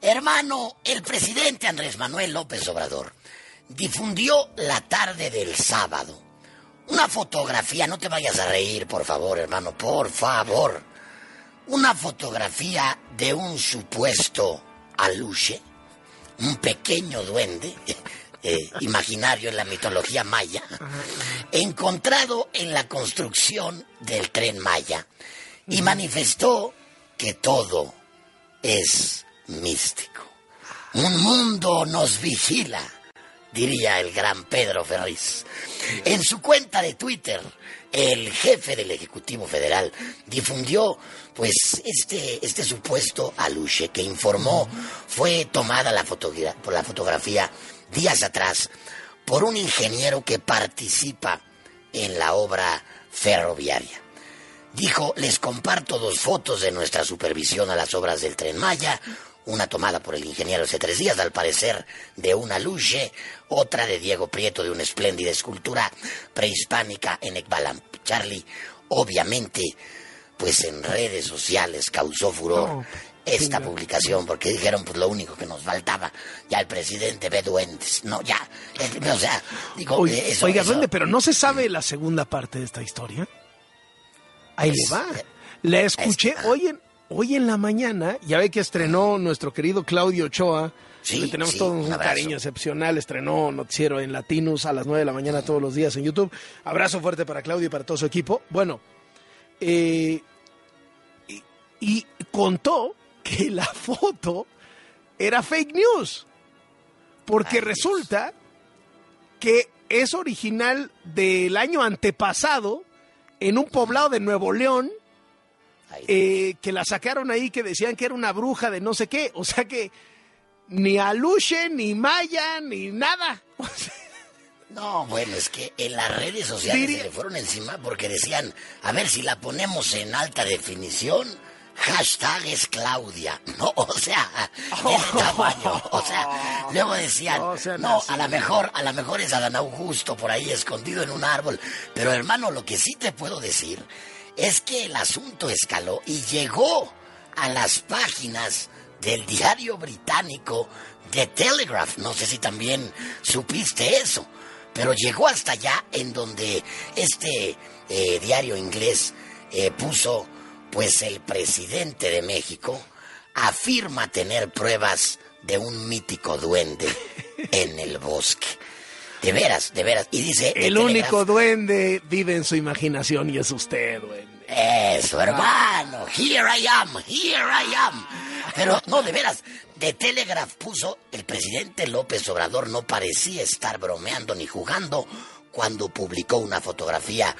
Hermano, el presidente Andrés Manuel López Obrador difundió la tarde del sábado una fotografía, no te vayas a reír, por favor, hermano, por favor. Una fotografía de un supuesto aluche, un pequeño duende, eh, imaginario en la mitología maya, encontrado en la construcción del tren Maya y manifestó que todo es místico. Un mundo nos vigila, diría el gran Pedro Ferriz. En su cuenta de Twitter, el jefe del Ejecutivo Federal difundió pues este, este supuesto aluche que informó fue tomada la, por la fotografía días atrás por un ingeniero que participa en la obra ferroviaria. Dijo, les comparto dos fotos de nuestra supervisión a las obras del tren Maya, una tomada por el ingeniero hace tres días, al parecer de una luche, otra de Diego Prieto de una espléndida escultura prehispánica en Ekbalam. Charlie, obviamente, pues en redes sociales causó furor. esta publicación, porque dijeron, pues lo único que nos faltaba, ya el presidente ve duendes, no, ya, o sea, digo, oiga, eh, eso, oiga eso- duende, pero no se sabe la segunda parte de esta historia. Ahí le va. La escuché hoy en, hoy en la mañana, ya ve que estrenó nuestro querido Claudio Ochoa. Sí, le tenemos sí, todo un cariño excepcional. Estrenó Noticiero en Latinus a las 9 de la mañana todos los días en YouTube. Abrazo fuerte para Claudio y para todo su equipo. Bueno, eh, y, y contó que la foto era fake news. Porque resulta que es original del año antepasado en un poblado de Nuevo León. Eh, que la sacaron ahí que decían que era una bruja de no sé qué. O sea que ni Aluche, ni Maya, ni nada. No, bueno, es que en las redes sociales Diría- se le fueron encima porque decían, a ver si la ponemos en alta definición, hashtag es Claudia. No, o sea, el tamaño. O sea, luego decían, no, a lo mejor, a lo mejor es Adán Augusto por ahí escondido en un árbol. Pero hermano, lo que sí te puedo decir es que el asunto escaló y llegó a las páginas del diario británico The Telegraph. No sé si también supiste eso, pero llegó hasta allá en donde este eh, diario inglés eh, puso, pues el presidente de México afirma tener pruebas de un mítico duende en el bosque. De veras, de veras. Y dice... El único duende vive en su imaginación y es usted, duende. Eso, hermano. Here I am, here I am. Pero no, de veras. The Telegraph puso el presidente López Obrador no parecía estar bromeando ni jugando cuando publicó una fotografía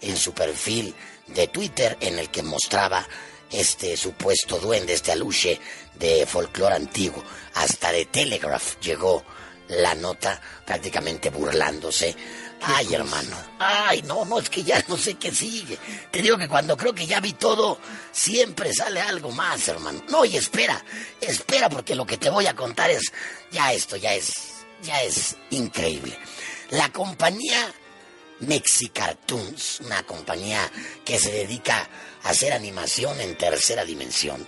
en su perfil de Twitter en el que mostraba este supuesto duende, este aluche de folclore antiguo. Hasta The Telegraph llegó la nota prácticamente burlándose. Ay, hermano. Ay, no, no, es que ya no sé qué sigue. Te digo que cuando creo que ya vi todo, siempre sale algo más, hermano. No, y espera, espera, porque lo que te voy a contar es, ya esto, ya es, ya es increíble. La compañía Mexicartoons, una compañía que se dedica a hacer animación en tercera dimensión,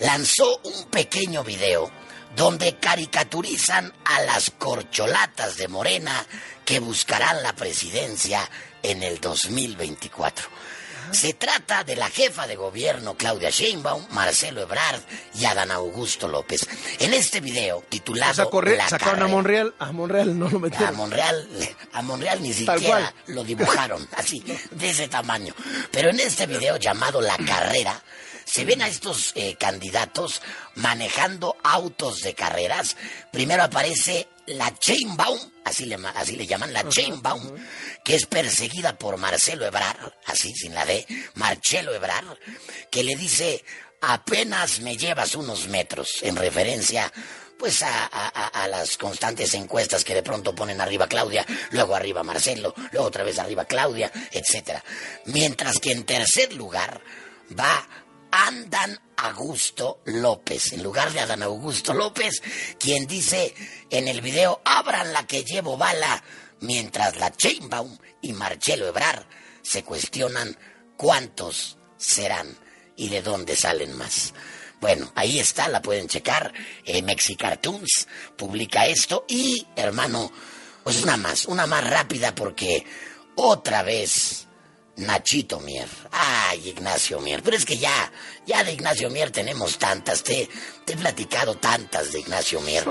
lanzó un pequeño video donde caricaturizan a las corcholatas de Morena que buscarán la presidencia en el 2024. Se trata de la jefa de gobierno Claudia Sheinbaum, Marcelo Ebrard y Adán Augusto López. En este video titulado O sea, corre- La sacaron a carrera- Monreal, a Monreal no lo a metieron. Monreal, a Monreal ni siquiera lo dibujaron, así, de ese tamaño. Pero en este video llamado La Carrera, se ven a estos eh, candidatos manejando autos de carreras. Primero aparece la Chainbaum, así le, así le llaman la Chainbaum, que es perseguida por Marcelo Ebrard, así sin la D, Marcelo Ebrard, que le dice, apenas me llevas unos metros, en referencia pues a, a- a- a las constantes encuestas que de pronto ponen arriba Claudia, luego arriba Marcelo, luego otra vez arriba Claudia, etcétera. Mientras que en tercer lugar va Andan Augusto López, en lugar de Adán Augusto López, quien dice en el video, abran la que llevo bala, mientras la Chainbaum y Marcelo Ebrard se cuestionan cuántos serán y de dónde salen más. Bueno, ahí está, la pueden checar. Eh, Mexicartoons publica esto y, hermano, pues una más, una más rápida porque otra vez Nachito Mier. Ay, Ignacio Mier. Pero es que ya, ya de Ignacio Mier tenemos tantas. Te, te he platicado tantas de Ignacio Mier.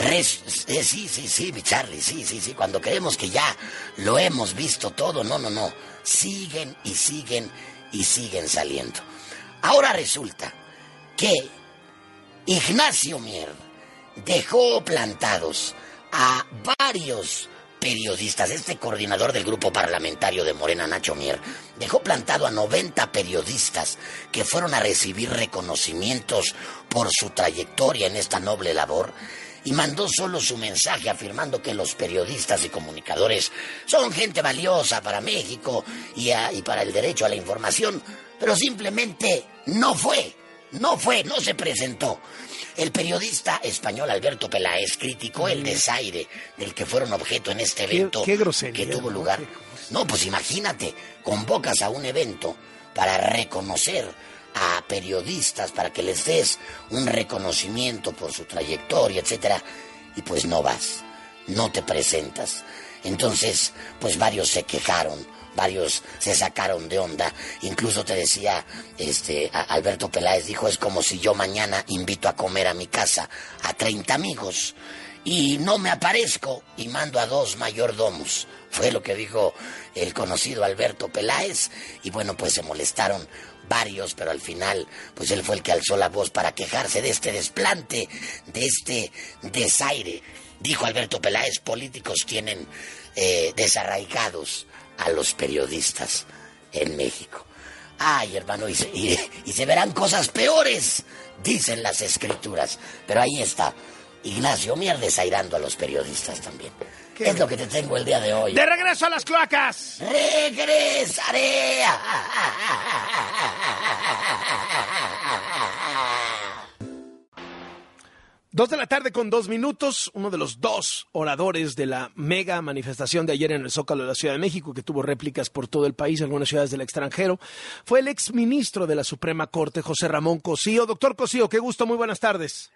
Eh, sí, sí, sí, mi Charlie, sí, sí, sí. Cuando creemos que ya lo hemos visto todo, no, no, no. Siguen y siguen y siguen saliendo. Ahora resulta que Ignacio Mier dejó plantados a varios periodistas, este coordinador del grupo parlamentario de Morena, Nacho Mier, dejó plantado a 90 periodistas que fueron a recibir reconocimientos por su trayectoria en esta noble labor y mandó solo su mensaje afirmando que los periodistas y comunicadores son gente valiosa para México y, y para el derecho a la información, pero simplemente no fue, no fue, no se presentó. El periodista español Alberto Peláez criticó el desaire del que fueron objeto en este evento que tuvo lugar. No, pues imagínate, convocas a un evento para reconocer a periodistas, para que les des un reconocimiento por su trayectoria, etcétera, y pues no vas, no te presentas. Entonces, pues varios se quejaron varios se sacaron de onda. Incluso te decía, este, Alberto Peláez dijo, es como si yo mañana invito a comer a mi casa a 30 amigos y no me aparezco y mando a dos mayordomos. Fue lo que dijo el conocido Alberto Peláez y bueno, pues se molestaron varios, pero al final, pues él fue el que alzó la voz para quejarse de este desplante, de este desaire. Dijo Alberto Peláez, políticos tienen eh, desarraigados a los periodistas en México. Ay, hermano, y se, verán cosas peores, dicen las escrituras. Pero ahí está, Ignacio Mier desairando a los periodistas también. ¿Qué es lo que te tengo el día de hoy? ¡De regreso a las cloacas! ¡Regresaré! Dos de la tarde con dos minutos, uno de los dos oradores de la mega manifestación de ayer en el Zócalo de la Ciudad de México, que tuvo réplicas por todo el país, algunas ciudades del extranjero, fue el exministro de la Suprema Corte, José Ramón Cosío. Doctor Cosío, qué gusto, muy buenas tardes.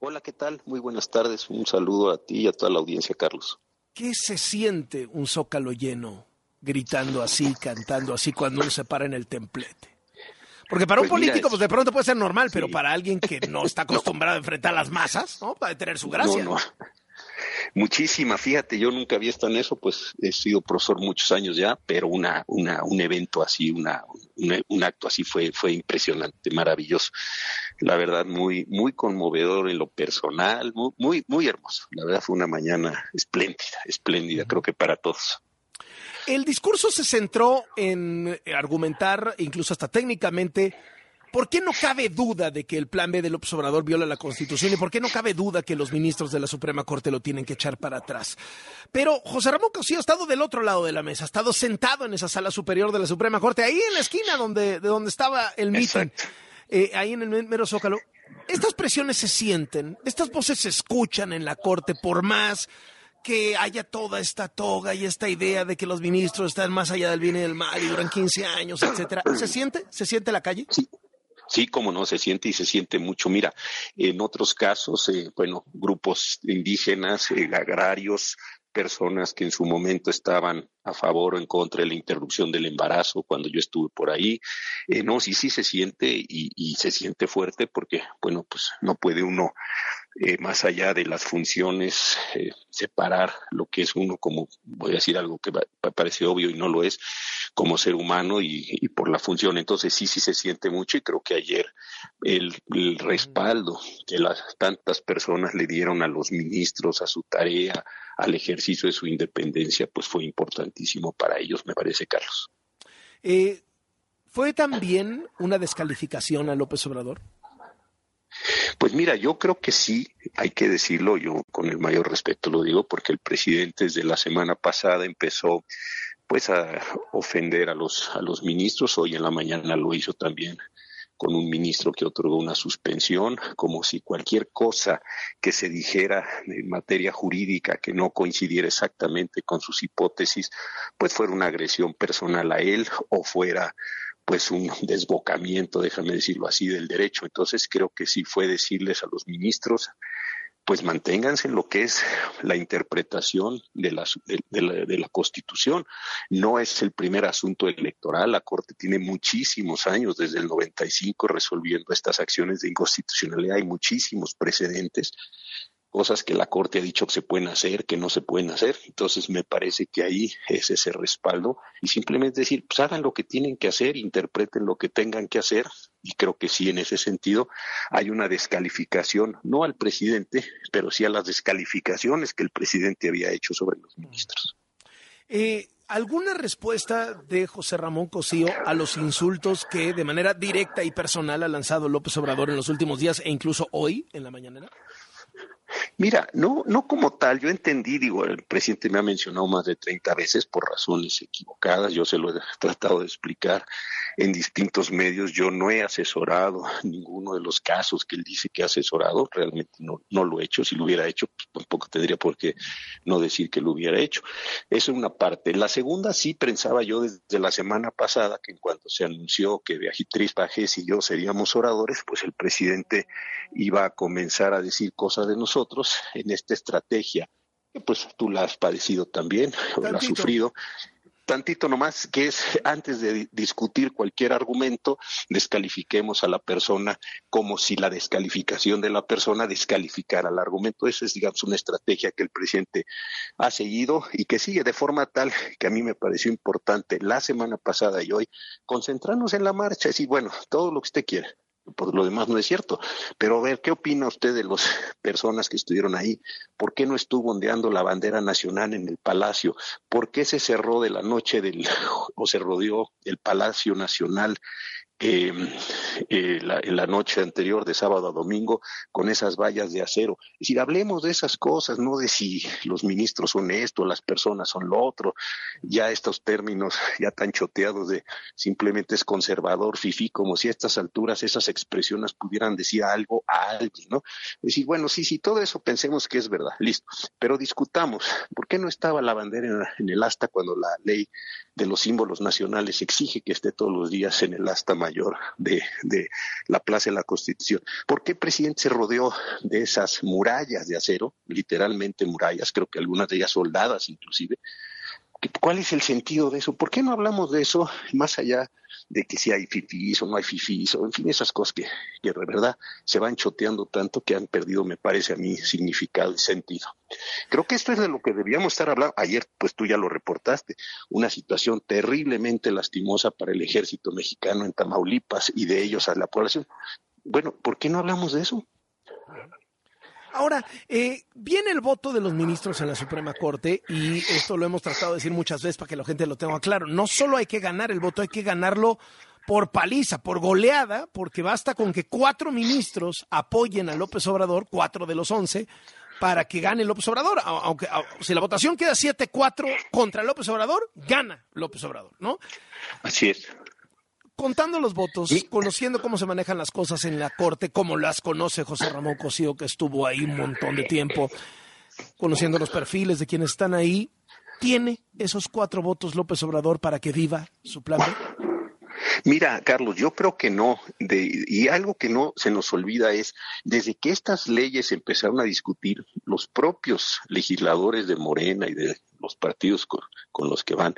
Hola, ¿qué tal? Muy buenas tardes. Un saludo a ti y a toda la audiencia, Carlos. ¿Qué se siente un Zócalo lleno, gritando así, cantando así, cuando uno se para en el templete? Porque para un pues político, pues de pronto puede ser normal, pero para alguien que no está acostumbrado a enfrentar las masas, ¿no? Puede tener su gracia. No, no. Muchísima, fíjate, yo nunca había estado en eso, pues he sido profesor muchos años ya, pero una, una, un evento así, una, un acto así fue, fue impresionante, maravilloso. La verdad, muy, muy conmovedor en lo personal, muy, muy, muy hermoso. La verdad fue una mañana espléndida, espléndida, creo que para todos. El discurso se centró en argumentar, incluso hasta técnicamente, ¿Por qué no cabe duda de que el plan B del observador viola la Constitución y por qué no cabe duda que los ministros de la Suprema Corte lo tienen que echar para atrás? Pero José Ramón Cosío ha estado del otro lado de la mesa, ha estado sentado en esa sala superior de la Suprema Corte, ahí en la esquina donde, de donde estaba el mitin, eh, ahí en el mero Zócalo. Estas presiones se sienten, estas voces se escuchan en la Corte por más que haya toda esta toga y esta idea de que los ministros están más allá del bien y del mal y duran 15 años, etcétera. ¿Se siente? ¿Se siente la calle? Sí. Sí, como no, se siente y se siente mucho. Mira, en otros casos, eh, bueno, grupos indígenas, eh, agrarios, personas que en su momento estaban a favor o en contra de la interrupción del embarazo cuando yo estuve por ahí. Eh, no, sí, sí se siente y, y, se siente fuerte porque, bueno, pues no puede uno eh, más allá de las funciones, eh, separar lo que es uno como, voy a decir algo que parece obvio y no lo es, como ser humano y, por la función. Entonces sí, sí se siente mucho y creo que ayer el, respaldo que las tantas personas le dieron a los ministros, a su tarea, al ejercicio de su independencia, pues fue importantísimo para ellos, me parece, Carlos. Eh, ¿Fue también una descalificación a López Obrador? Pues mira, yo creo que sí, hay que decirlo, yo con el mayor respeto lo digo, porque el presidente desde la semana pasada empezó pues a ofender a los, a los ministros, hoy en la mañana lo hizo también con un ministro que otorgó una suspensión, como si cualquier cosa que se dijera en materia jurídica que no coincidiera exactamente con sus hipótesis, pues fuera una agresión personal a él o fuera pues un desbocamiento, déjame decirlo así, del derecho. Entonces creo que sí fue decirles a los ministros pues manténganse en lo que es la interpretación de la, de, la, Constitución. No es el primer asunto electoral. La Corte tiene muchísimos años, desde el 95, resolviendo estas acciones de inconstitucionalidad. Hay muchísimos precedentes cosas que la Corte ha dicho que se pueden hacer, que no se pueden hacer. Entonces me parece que ahí es ese respaldo y simplemente decir, pues hagan lo que tienen que hacer, interpreten lo que tengan que hacer y creo que sí en ese sentido hay una descalificación, no al presidente, pero sí a las descalificaciones que el presidente había hecho sobre los ministros. Eh, ¿Alguna respuesta de José Ramón Cosío a los insultos que de manera directa y personal ha lanzado López Obrador en los últimos días e incluso hoy en la mañanera? Mira, no, no como tal, yo entendí, digo, el presidente me ha mencionado más de 30 veces por razones equivocadas, yo se lo he tratado de explicar en distintos medios, yo no he asesorado ninguno de los casos que él dice que ha asesorado, realmente no, no lo he hecho, si lo hubiera hecho, pues tampoco tendría por qué no decir que lo hubiera hecho. Eso es una parte. La segunda sí pensaba yo desde la semana pasada que en cuanto se anunció que Beatriz Pajés y yo seríamos oradores, pues el presidente iba a comenzar a decir cosas de nosotros en esta estrategia, que pues tú la has padecido también, o la has sufrido, tantito nomás, que es antes de discutir cualquier argumento, descalifiquemos a la persona como si la descalificación de la persona descalificara el argumento. Esa es, digamos, una estrategia que el presidente ha seguido y que sigue de forma tal que a mí me pareció importante la semana pasada y hoy concentrarnos en la marcha, y decir, bueno, todo lo que usted quiera por lo demás no es cierto. Pero a ver, ¿qué opina usted de las personas que estuvieron ahí? ¿Por qué no estuvo ondeando la bandera nacional en el palacio? ¿Por qué se cerró de la noche del, o se rodeó el Palacio Nacional eh, eh, la, en la noche anterior de sábado a domingo con esas vallas de acero. Es decir, hablemos de esas cosas, no de si los ministros son esto, las personas son lo otro, ya estos términos ya tan choteados de simplemente es conservador, fifí, como si a estas alturas esas expresiones pudieran decir algo a alguien, ¿no? Es decir, bueno, sí, sí, todo eso pensemos que es verdad, listo, pero discutamos, ¿por qué no estaba la bandera en, en el asta cuando la ley de los símbolos nacionales exige que esté todos los días en el asta mayor de, la Plaza de la Constitución. ¿Por qué el presidente se rodeó de esas murallas de acero, literalmente murallas, creo que algunas de ellas soldadas inclusive? ¿Cuál es el sentido de eso? ¿Por qué no hablamos de eso más allá de que si hay fifís o no hay fifís, o en fin, esas cosas que, que de verdad se van choteando tanto que han perdido, me parece a mí, significado y sentido. Creo que esto es de lo que debíamos estar hablando. Ayer, pues tú ya lo reportaste, una situación terriblemente lastimosa para el ejército mexicano en Tamaulipas y de ellos a la población. Bueno, ¿por qué no hablamos de eso? Ahora, eh, viene el voto de los ministros en la Suprema Corte y esto lo hemos tratado de decir muchas veces para que la gente lo tenga claro. No solo hay que ganar el voto, hay que ganarlo por paliza, por goleada, porque basta con que cuatro ministros apoyen a López Obrador, cuatro de los once, para que gane López Obrador. Aunque si la votación queda 7-4 contra López Obrador, gana López Obrador, ¿no? Así es contando los votos, conociendo cómo se manejan las cosas en la Corte, como las conoce José Ramón Cosío, que estuvo ahí un montón de tiempo, conociendo los perfiles de quienes están ahí, ¿tiene esos cuatro votos López Obrador para que viva su plan Mira, Carlos, yo creo que no. De, y algo que no se nos olvida es, desde que estas leyes empezaron a discutir, los propios legisladores de Morena y de los partidos con, con, los que van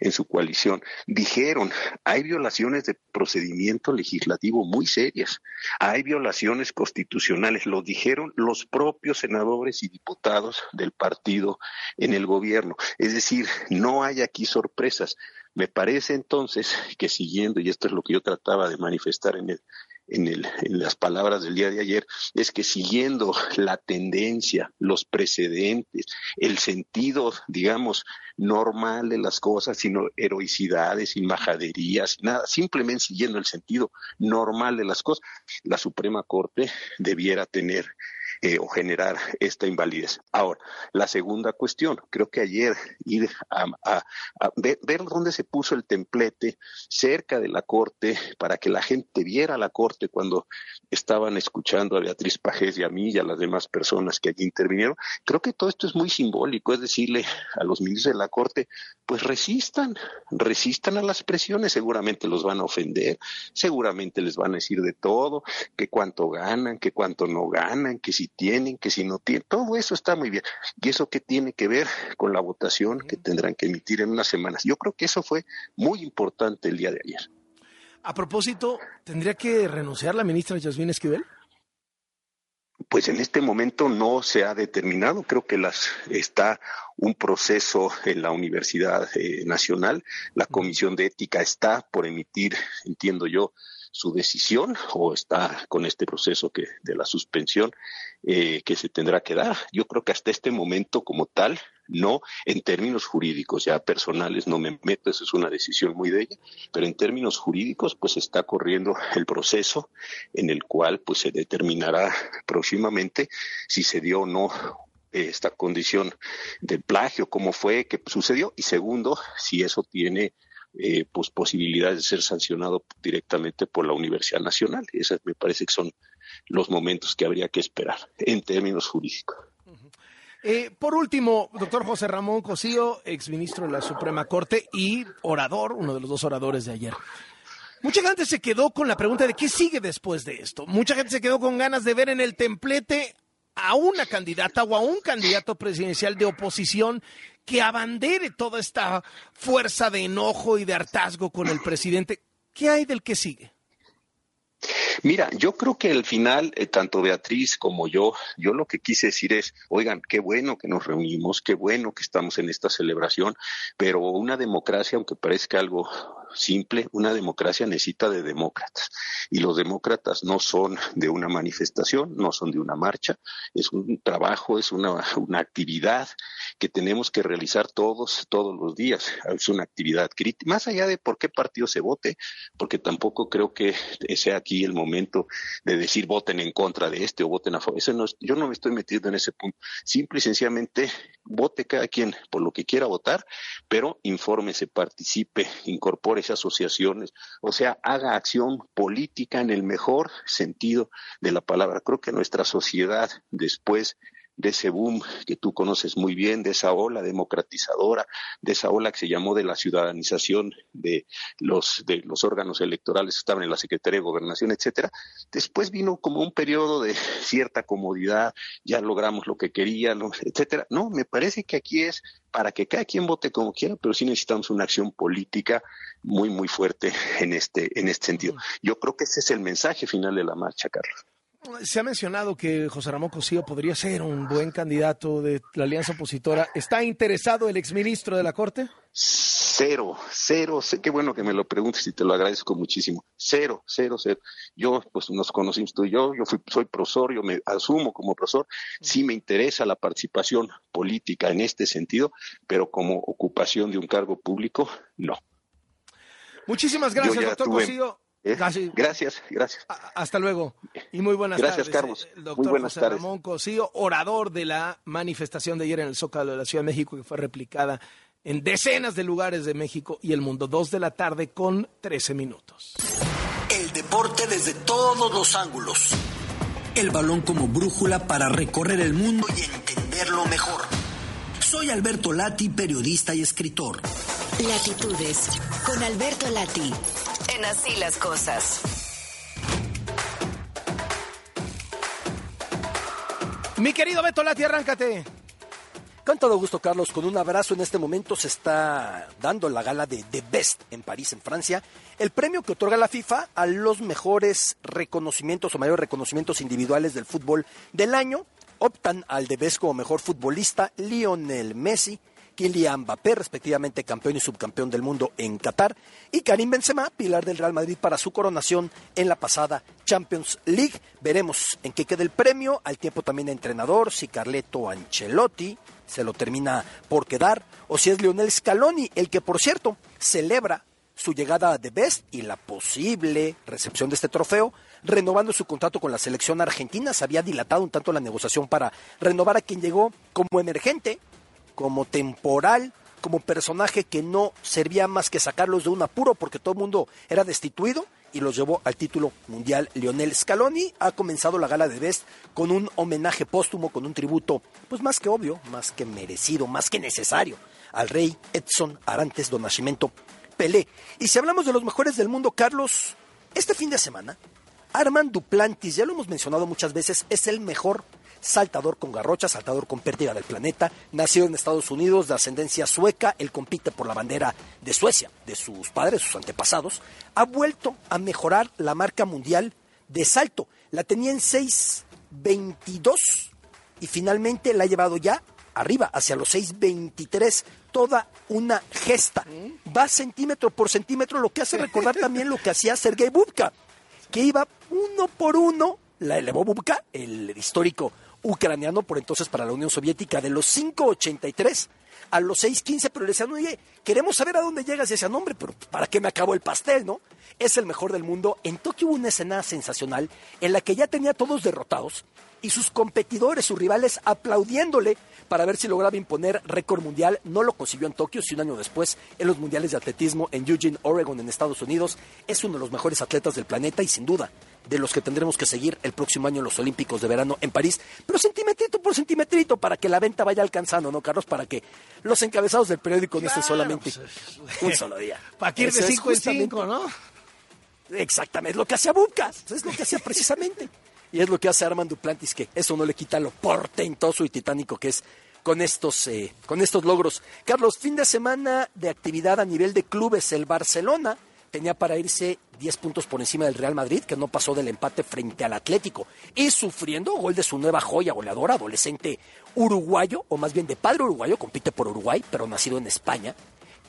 en su coalición, dijeron, hay violaciones de procedimiento legislativo muy serias, hay violaciones constitucionales, lo dijeron los propios senadores y diputados del partido en el gobierno. Es decir, no hay aquí sorpresas. Me parece entonces que siguiendo, y esto es lo que yo trataba de manifestar en el, en, el, en las palabras del día de ayer, es que siguiendo la tendencia, los precedentes, el sentido, digamos, normal de las cosas, sino heroicidades, sin majaderías, nada, simplemente siguiendo el sentido normal de las cosas, la Suprema Corte debiera tener eh, o generar esta invalidez. Ahora, la segunda cuestión, creo que ayer ir a, ver, dónde se puso el templete cerca de la Corte para que la gente viera la Corte cuando estaban escuchando a Beatriz Pajés y a mí y a las demás personas que allí intervinieron. Creo que todo esto es muy simbólico, es decirle a los ministros de la Corte, pues resistan, resistan a las presiones, seguramente los van a ofender, seguramente les van a decir de todo, que cuánto ganan, que cuánto no ganan, que si tienen, que si no tienen, todo eso está muy bien. ¿Y eso qué tiene que ver con la votación que tendrán que emitir en unas semanas? Yo creo que eso fue muy importante el día de ayer. A propósito, ¿tendría que renunciar la ministra Yasmín Esquivel? Pues en este momento no se ha determinado. Creo que las está un proceso en la Universidad eh, Nacional. La Comisión de Ética está por emitir, entiendo yo, su decisión o está con este proceso que de la suspensión eh, que se tendrá que dar. Yo creo que hasta este momento como tal, no en términos jurídicos, ya personales no me meto, eso es una decisión muy de ella, pero en términos jurídicos pues está corriendo el proceso en el cual pues se determinará próximamente si se dio o no esta condición de plagio, cómo fue, qué sucedió, y segundo, si eso tiene eh, pues posibilidades de ser sancionado directamente por la Universidad Nacional. Esas me parece que son los momentos que habría que esperar en términos jurídicos. Eh, por último, doctor José Ramón Cosío, exministro de la Suprema Corte y orador, uno de los dos oradores de ayer. Mucha gente se quedó con la pregunta de qué sigue después de esto. Mucha gente se quedó con ganas de ver en el templete a una candidata o a un candidato presidencial de oposición que abandere toda esta fuerza de enojo y de hartazgo con el presidente. ¿Qué hay del que sigue? Mira, yo creo que al final, eh, tanto Beatriz como yo, yo lo que quise decir es, oigan, qué bueno que nos reunimos, qué bueno que estamos en esta celebración, pero una democracia, aunque parezca algo simple, una democracia necesita de demócratas. Y los demócratas no son de una manifestación, no son de una marcha, es un trabajo, es una, una actividad que tenemos que realizar todos, todos los días. Es una actividad crítica, más allá de por qué partido se vote, porque tampoco creo que sea aquí el momento de decir voten en contra de este o voten a favor. Eso no, yo no me estoy metiendo en ese punto. Simple y sencillamente vote cada quien por lo que quiera votar, pero infórmese, participe, incorpore asociaciones, o sea, haga acción política en el mejor sentido de la palabra. Creo que nuestra sociedad, después de ese boom que tú conoces muy bien, de esa ola democratizadora, de esa ola que se llamó de la ciudadanización de los, de los órganos electorales que estaban en la Secretaría de Gobernación, etcétera. Después vino como un periodo de cierta comodidad, ya logramos lo que queríamos, etcétera. No, me parece que aquí es para que cada quien vote como quiera, pero sí necesitamos una acción política muy, muy fuerte en este, en este sentido. Yo creo que ese es el mensaje final de la marcha, Carlos. Se ha mencionado que José Ramón Cosío podría ser un buen candidato de la alianza opositora. ¿Está interesado el exministro de la Corte? Cero, cero, qué bueno que me lo preguntes y te lo agradezco muchísimo. Cero, cero, cero. Yo, pues nos conocimos tú y yo, yo fui, soy profesor, yo me asumo como profesor. Sí me interesa la participación política en este sentido, pero como ocupación de un cargo público, no. Muchísimas gracias, doctor Cosío. ¿Eh? Gracias, gracias. Hasta luego y muy buenas tardes. Gracias, Carlos. El doctor muy buenas José tardes. Ramón Cosío, orador de la manifestación de ayer en el Zócalo de la Ciudad de México, que fue replicada en decenas de lugares de México y el mundo. Dos de la tarde con 13 minutos. El deporte desde todos los ángulos. El balón como brújula para recorrer el mundo y entenderlo mejor. Soy Alberto Lati, periodista y escritor. Latitudes con Alberto Lati. En Así las Cosas. Mi querido Beto Lati, arráncate. Con todo gusto, Carlos, con un abrazo. En este momento se está dando la gala de The Best en París, en Francia. El premio que otorga la FIFA a los mejores reconocimientos o mayores reconocimientos individuales del fútbol del año. Optan al The Best como mejor futbolista Lionel Messi, Kylian Mbappé, respectivamente campeón y subcampeón del mundo en Qatar, y Karim Benzema, pilar del Real Madrid para su coronación en la pasada Champions League. Veremos en qué queda el premio, al tiempo también entrenador, si Carleto Ancelotti se lo termina por quedar, o si es Lionel Scaloni, el que por cierto celebra su llegada a The Best y la posible recepción de este trofeo, renovando su contrato con la selección argentina. Se había dilatado un tanto la negociación para renovar a quien llegó como emergente, como temporal, como personaje que no servía más que sacarlos de un apuro porque todo el mundo era destituido y los llevó al título mundial. Lionel Scaloni ha comenzado la gala de Best con un homenaje póstumo, con un tributo, pues más que obvio, más que merecido, más que necesario, al rey Edson Arantes do Nascimento Pelé. Y si hablamos de los mejores del mundo, Carlos, este fin de semana, Armand Duplantis, ya lo hemos mencionado muchas veces, es el mejor saltador con garrocha, saltador con pérdida del planeta, nacido en Estados Unidos de ascendencia sueca, él compite por la bandera de Suecia, de sus padres, sus antepasados, ha vuelto a mejorar la marca mundial de salto. La tenía en 6.22 y finalmente la ha llevado ya arriba, hacia los 6.23, toda una gesta. Va centímetro por centímetro, lo que hace recordar también lo que hacía Sergei Bubka, que iba uno por uno, la elevó Bubka, el histórico ucraniano por entonces para la Unión Soviética, de los 5.83 a los 6.15, pero le decían, oye, queremos saber a dónde llegas. Y decían, nombre, pero ¿para qué me acabo el pastel, no? Es el mejor del mundo. En Tokio hubo una escena sensacional en la que ya tenía todos derrotados y sus competidores, sus rivales, aplaudiéndole para ver si lograba imponer récord mundial. No lo consiguió en Tokio, si un año después, en los mundiales de atletismo en Eugene, Oregon, en Estados Unidos. Es uno de los mejores atletas del planeta y sin duda de los que tendremos que seguir el próximo año en los Olímpicos de verano en París, pero centimetrito por centimetrito para que la venta vaya alcanzando, ¿no, Carlos? Para que los encabezados del periódico no estén solamente pues, un solo día. Para que ir de Eso es 5 en justamente- 5, ¿no? Exactamente, es lo que hacía Bucas, es lo que hacía precisamente. Y es lo que hace Armand Duplantis, que eso no le quita lo portentoso y titánico que es con estos, eh, con estos logros. Carlos, fin de semana de actividad a nivel de clubes. El Barcelona tenía para irse 10 puntos por encima del Real Madrid, que no pasó del empate frente al Atlético. Y sufriendo gol de su nueva joya goleadora, adolescente uruguayo, o más bien de padre uruguayo, compite por Uruguay, pero nacido en España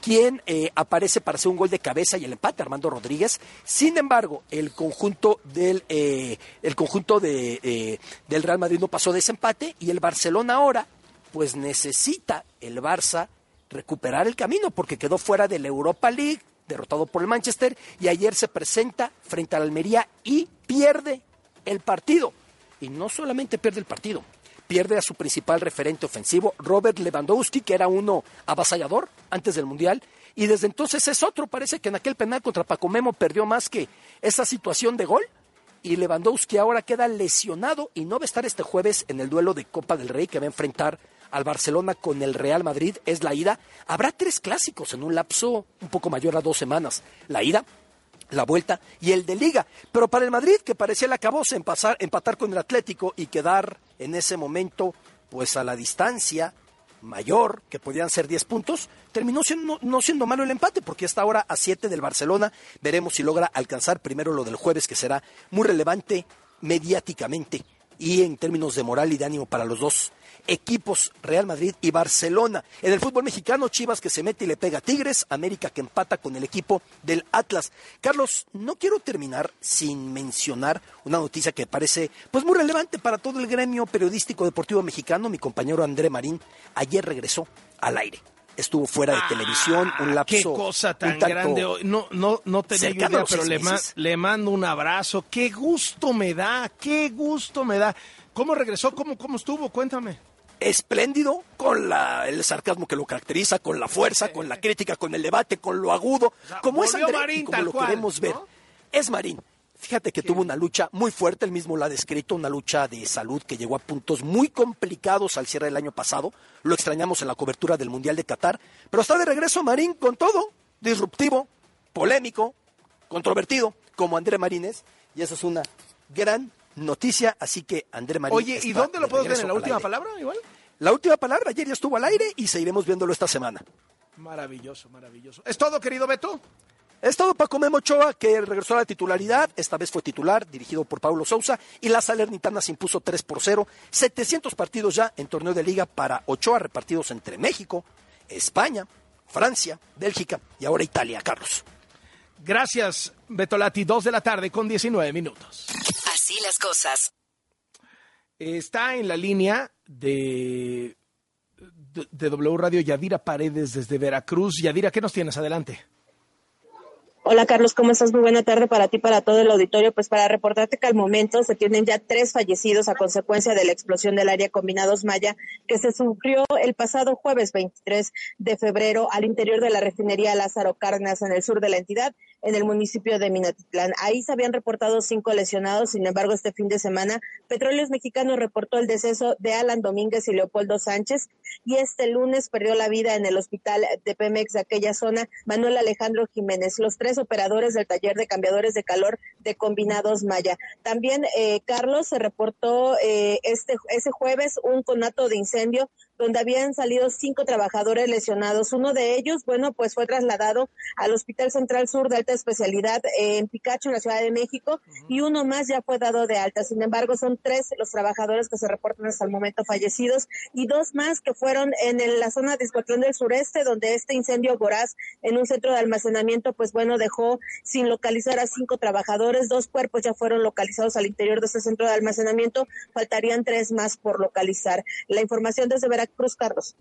quien eh, aparece para hacer un gol de cabeza y el empate, Armando Rodríguez. Sin embargo, el conjunto del, eh, el conjunto de, eh, del Real Madrid no pasó de ese empate y el Barcelona ahora, pues necesita el Barça recuperar el camino porque quedó fuera de la Europa League, derrotado por el Manchester, y ayer se presenta frente al Almería y pierde el partido. Y no solamente pierde el partido, pierde a su principal referente ofensivo, Robert Lewandowski, que era uno avasallador antes del Mundial, y desde entonces es otro. Parece que en aquel penal contra Paco Memo perdió más que esa situación de gol. Y Lewandowski ahora queda lesionado y no va a estar este jueves en el duelo de Copa del Rey que va a enfrentar al Barcelona con el Real Madrid. Es la ida. Habrá tres clásicos en un lapso un poco mayor a dos semanas. La ida, la vuelta y el de liga. Pero para el Madrid, que parecía el acabose en pasar, empatar con el Atlético y quedar en ese momento pues a la distancia mayor, que podían ser 10 puntos, terminó siendo, no siendo malo el empate, porque hasta ahora a 7 del Barcelona. Veremos si logra alcanzar primero lo del jueves, que será muy relevante mediáticamente y en términos de moral y de ánimo para los dos equipos Real Madrid y Barcelona. En el fútbol mexicano, Chivas que se mete y le pega a Tigres, América que empata con el equipo del Atlas. Carlos, no quiero terminar sin mencionar una noticia que parece pues muy relevante para todo el gremio periodístico deportivo mexicano. Mi compañero André Marín ayer regresó al aire. Estuvo fuera de televisión, un lapso. Qué cosa tan grande. No, no, no tenía idea, pero le, ma- le mando un abrazo. Qué gusto me da, qué gusto me da. ¿Cómo regresó? ¿Cómo, cómo estuvo? Cuéntame. Espléndido, con la, el sarcasmo que lo caracteriza, con la fuerza, con la crítica, con el debate, con lo agudo, como es André Marín y como lo cual, queremos ver. ¿no? Es Marín. Fíjate que tuvo una lucha muy fuerte, él mismo la ha descrito, una lucha de salud que llegó a puntos muy complicados al cierre del año pasado. Lo extrañamos en la cobertura del Mundial de Qatar, pero está de regreso Marín con todo, disruptivo, polémico, controvertido, como André Marín es, y eso es una gran noticia, así que André Marín Oye, ¿y dónde lo puedo ver? ¿En la última palabra igual? La última palabra, ayer ya estuvo al aire y seguiremos viéndolo esta semana. Maravilloso, maravilloso. ¿Es todo, querido Beto? Es todo Paco Memo Ochoa, que regresó a la titularidad, esta vez fue titular, dirigido por Paulo Sousa, y la Salernitana se impuso 3 por 0. 700 partidos ya en torneo de liga para Ochoa, repartidos entre México, España, Francia, Bélgica y ahora Italia, Carlos. Gracias, Betolati. Dos de la tarde con 19 minutos. Así las cosas. Está en la línea de, de, de W Radio Yadira Paredes desde Veracruz. Yadira, ¿qué nos tienes? Adelante. Hola Carlos, ¿cómo estás? Muy buena tarde para ti, para todo el auditorio. Pues para reportarte que al momento se tienen ya tres fallecidos a consecuencia de la explosión del área combinados Maya que se sufrió el pasado jueves 23 de febrero al interior de la refinería Lázaro Cárdenas en el sur de la entidad. En el municipio de Minatitlán. Ahí se habían reportado cinco lesionados, sin embargo, este fin de semana, Petróleos Mexicanos reportó el deceso de Alan Domínguez y Leopoldo Sánchez y este lunes perdió la vida en el hospital de Pemex de aquella zona Manuel Alejandro Jiménez, los tres operadores del taller de cambiadores de calor de Combinados Maya. También, eh, Carlos, se reportó eh, este ese jueves un conato de incendio donde habían salido cinco trabajadores lesionados. Uno de ellos, bueno, pues fue trasladado al Hospital Central Sur de Alta Especialidad en Picacho, en la Ciudad de México, y uno más ya fue dado de alta. Sin embargo, son tres los trabajadores que se reportan hasta el momento fallecidos y dos más que fueron en la zona de Escuatlón del Sureste, donde este incendio voraz en un centro de almacenamiento, pues bueno, dejó sin localizar a cinco trabajadores. Dos cuerpos ya fueron localizados al interior de este centro de almacenamiento. Faltarían tres más por localizar. La información desde Veracruz Cruz, Carlos.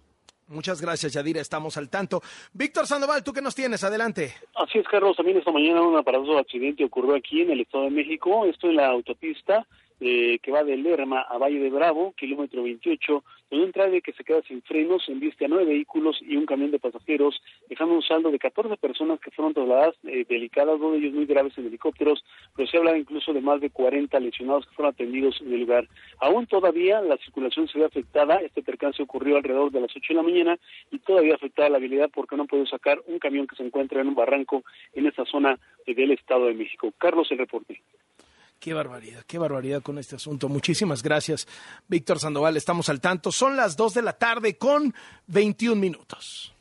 Muchas gracias, Yadira. Estamos al tanto. Víctor Sandoval, ¿tú qué nos tienes? Adelante. Así es, Carlos. También esta mañana un aparatoso accidente ocurrió aquí en el Estado de México. Esto en la autopista eh, que va de Lerma a Valle de Bravo, kilómetro 28, donde un trailer que se queda sin frenos enviste a nueve vehículos y un camión de pasajeros, dejando un saldo de 14 personas que fueron trasladadas eh, delicadas, dos de ellos muy graves en helicópteros, pero se habla incluso de más de 40 lesionados que fueron atendidos en el lugar. Aún todavía la circulación se ve afectada, este percance ocurrió alrededor de las 8 de la mañana y todavía afectada la habilidad porque no puede sacar un camión que se encuentra en un barranco en esa zona del Estado de México. Carlos, el reporte. Qué barbaridad, qué barbaridad con este asunto. Muchísimas gracias, Víctor Sandoval. Estamos al tanto. Son las 2 de la tarde con 21 minutos.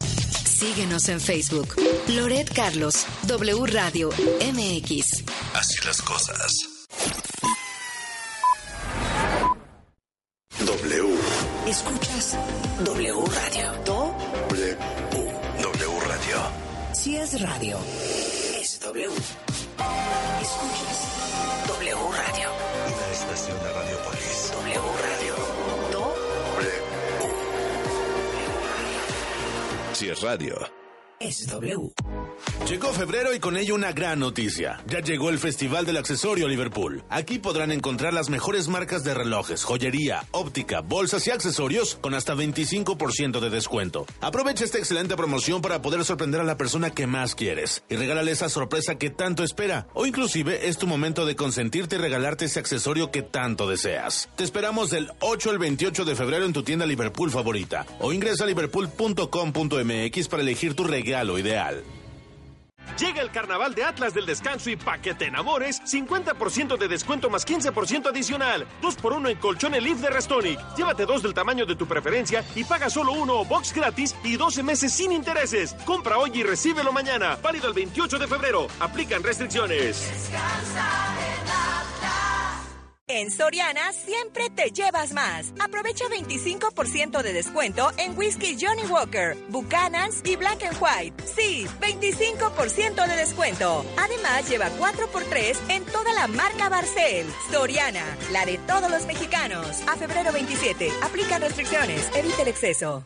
Síguenos en Facebook. Loret Carlos, W Radio MX. Así las cosas. W. Escuchas W Radio. Do. W. W Radio. Si es radio, es W. Escuchas W Radio. Una estación de Radiopolis. W Radio. Do. W. Si es radio. Es W. Llegó febrero y con ello una gran noticia. Ya llegó el Festival del Accesorio Liverpool. Aquí podrán encontrar las mejores marcas de relojes, joyería, óptica, bolsas y accesorios con hasta 25% de descuento. Aprovecha esta excelente promoción para poder sorprender a la persona que más quieres y regálale esa sorpresa que tanto espera. O inclusive es tu momento de consentirte y regalarte ese accesorio que tanto deseas. Te esperamos del 8 al 28 de febrero en tu tienda Liverpool favorita o ingresa a liverpool.com.mx para elegir tu regalo ideal. Llega el carnaval de Atlas del Descanso y pa' que te enamores, 50% de descuento más 15% adicional. 2 por 1 en colchón Elif de Restonic. Llévate dos del tamaño de tu preferencia y paga solo uno o box gratis y 12 meses sin intereses. Compra hoy y recíbelo mañana. Válido el 28 de febrero. Aplican restricciones. En Soriana siempre te llevas más. Aprovecha 25% de descuento en whisky Johnny Walker, Buchanan's y Black and White. Sí, 25% de descuento. Además, lleva 4x3 en toda la marca Barcel. Soriana, la de todos los mexicanos. A febrero 27. Aplica restricciones. Evita el exceso.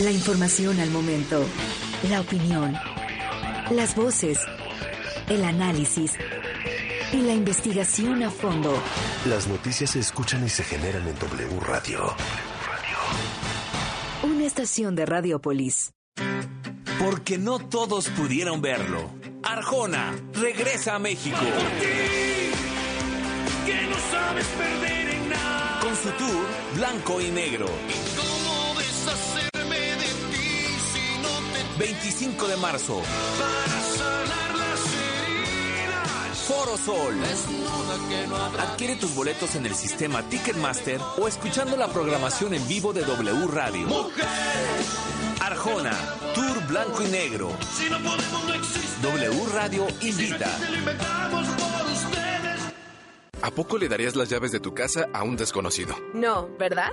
La información al momento, la opinión, las voces, el análisis y la investigación a fondo. Las noticias se escuchan y se generan en W Radio. Una estación de Radiopolis. Porque no todos pudieron verlo. Arjona regresa a México. Que no sabes perder en nada. Con su tour Blanco y Negro. ¿Cómo 25 de marzo. para sanar las heridas? Foro Sol. Adquiere tus boletos en el sistema Ticketmaster o escuchando la programación en vivo de W Radio. Arjona, Tour Blanco y Negro. W Radio invita. ¿A poco le darías las llaves de tu casa a un desconocido? No, ¿verdad?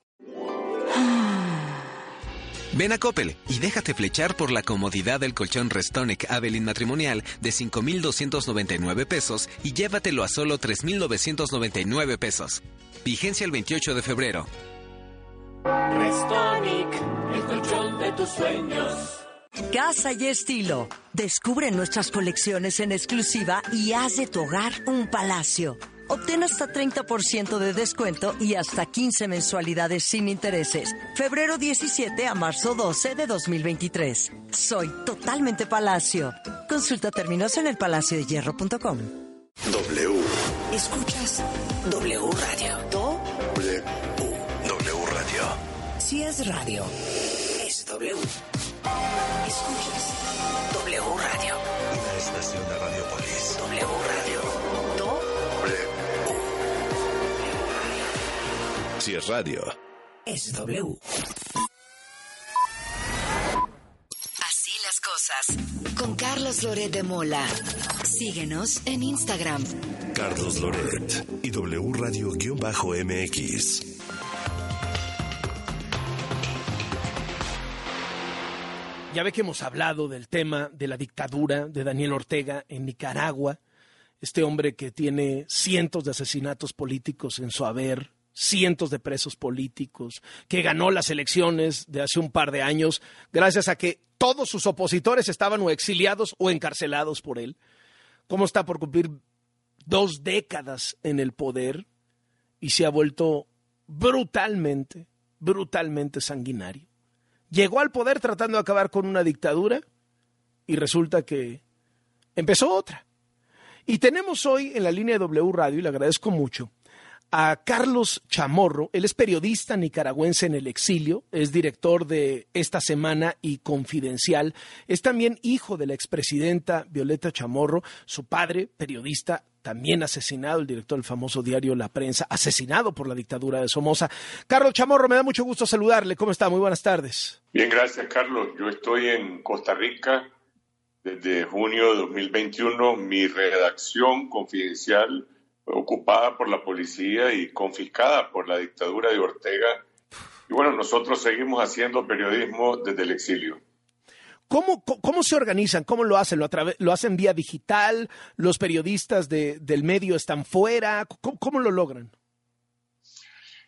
Ven a Coppel y déjate flechar por la comodidad del colchón Restonic Avelin matrimonial de 5,299 pesos y llévatelo a solo 3,999 pesos. Vigencia el 28 de febrero. Restonic, el colchón de tus sueños. Casa y estilo. Descubre nuestras colecciones en exclusiva y haz de tu hogar un palacio. Obtén hasta 30% de descuento y hasta 15 mensualidades sin intereses. Febrero 17 a marzo 12 de 2023. Soy totalmente Palacio. Consulta términos en elpalaciodehierro.com. W. Escuchas W Radio. W. W Radio. Si es radio, es W. Escuchas W Radio. Una estación de Radiopolis. W Radio. Si es radio. Es W. Así las cosas. Con Carlos Loret de Mola. Síguenos en Instagram. Carlos Loret y W Radio-MX. Ya ve que hemos hablado del tema de la dictadura de Daniel Ortega en Nicaragua, este hombre que tiene cientos de asesinatos políticos en su haber, cientos de presos políticos, que ganó las elecciones de hace un par de años gracias a que todos sus opositores estaban o exiliados o encarcelados por él. ¿Cómo está por cumplir dos décadas en el poder y se ha vuelto brutalmente, brutalmente sanguinario? Llegó al poder tratando de acabar con una dictadura y resulta que empezó otra. Y tenemos hoy en la línea de W Radio, y le agradezco mucho, a Carlos Chamorro. Él es periodista nicaragüense en el exilio, es director de Esta Semana y Confidencial. Es también hijo de la expresidenta Violeta Chamorro, su padre, periodista, también asesinado, el director del famoso diario La Prensa, asesinado por la dictadura de Somoza. Carlos Chamorro, me da mucho gusto saludarle. ¿Cómo está? Muy buenas tardes. Bien, gracias, Carlos. Yo estoy en Costa Rica desde junio de 2021. Mi redacción confidencial ocupada por la policía y confiscada por la dictadura de Ortega. Y bueno, nosotros seguimos haciendo periodismo desde el exilio. ¿Cómo, cómo se organizan? ¿Cómo lo hacen? ¿Lo, lo hacen vía digital? ¿Los periodistas de, del medio están fuera? ¿Cómo, ¿Cómo, lo logran?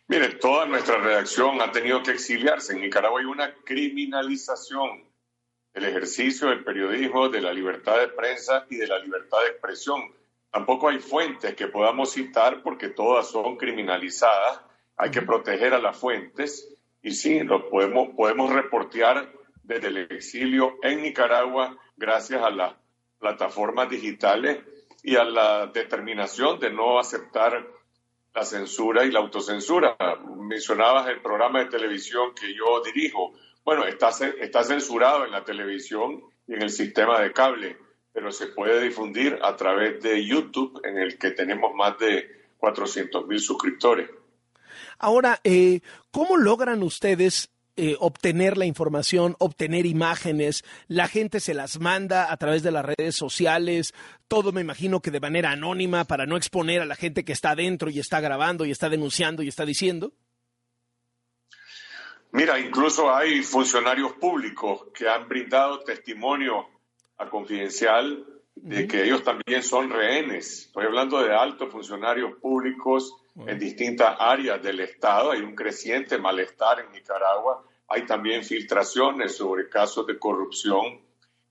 Mire, toda nuestra redacción ha tenido que exiliarse. En Nicaragua hay una criminalización del ejercicio del periodismo, de la libertad de prensa y de la libertad de expresión. Tampoco hay fuentes que podamos citar porque todas son criminalizadas. Hay que proteger a las fuentes y sí, lo podemos, podemos reportear desde el exilio en Nicaragua gracias a las plataformas digitales y a la determinación de no aceptar la censura y la autocensura. Mencionabas el programa de televisión que yo dirijo. Bueno, está, está censurado en la televisión y en el sistema de cable, pero se puede difundir a través de YouTube, en el que tenemos más de 400 mil suscriptores. Ahora, eh, ¿cómo logran ustedes eh, obtener la información, obtener imágenes, la gente se las manda a través de las redes sociales, todo me imagino que de manera anónima para no exponer a la gente que está adentro y está grabando y está denunciando y está diciendo. Mira, incluso hay funcionarios públicos que han brindado testimonio a Confidencial de que ellos también son rehenes. Estoy hablando de altos funcionarios públicos en distintas áreas del Estado. Hay un creciente malestar en Nicaragua. Hay también filtraciones sobre casos de corrupción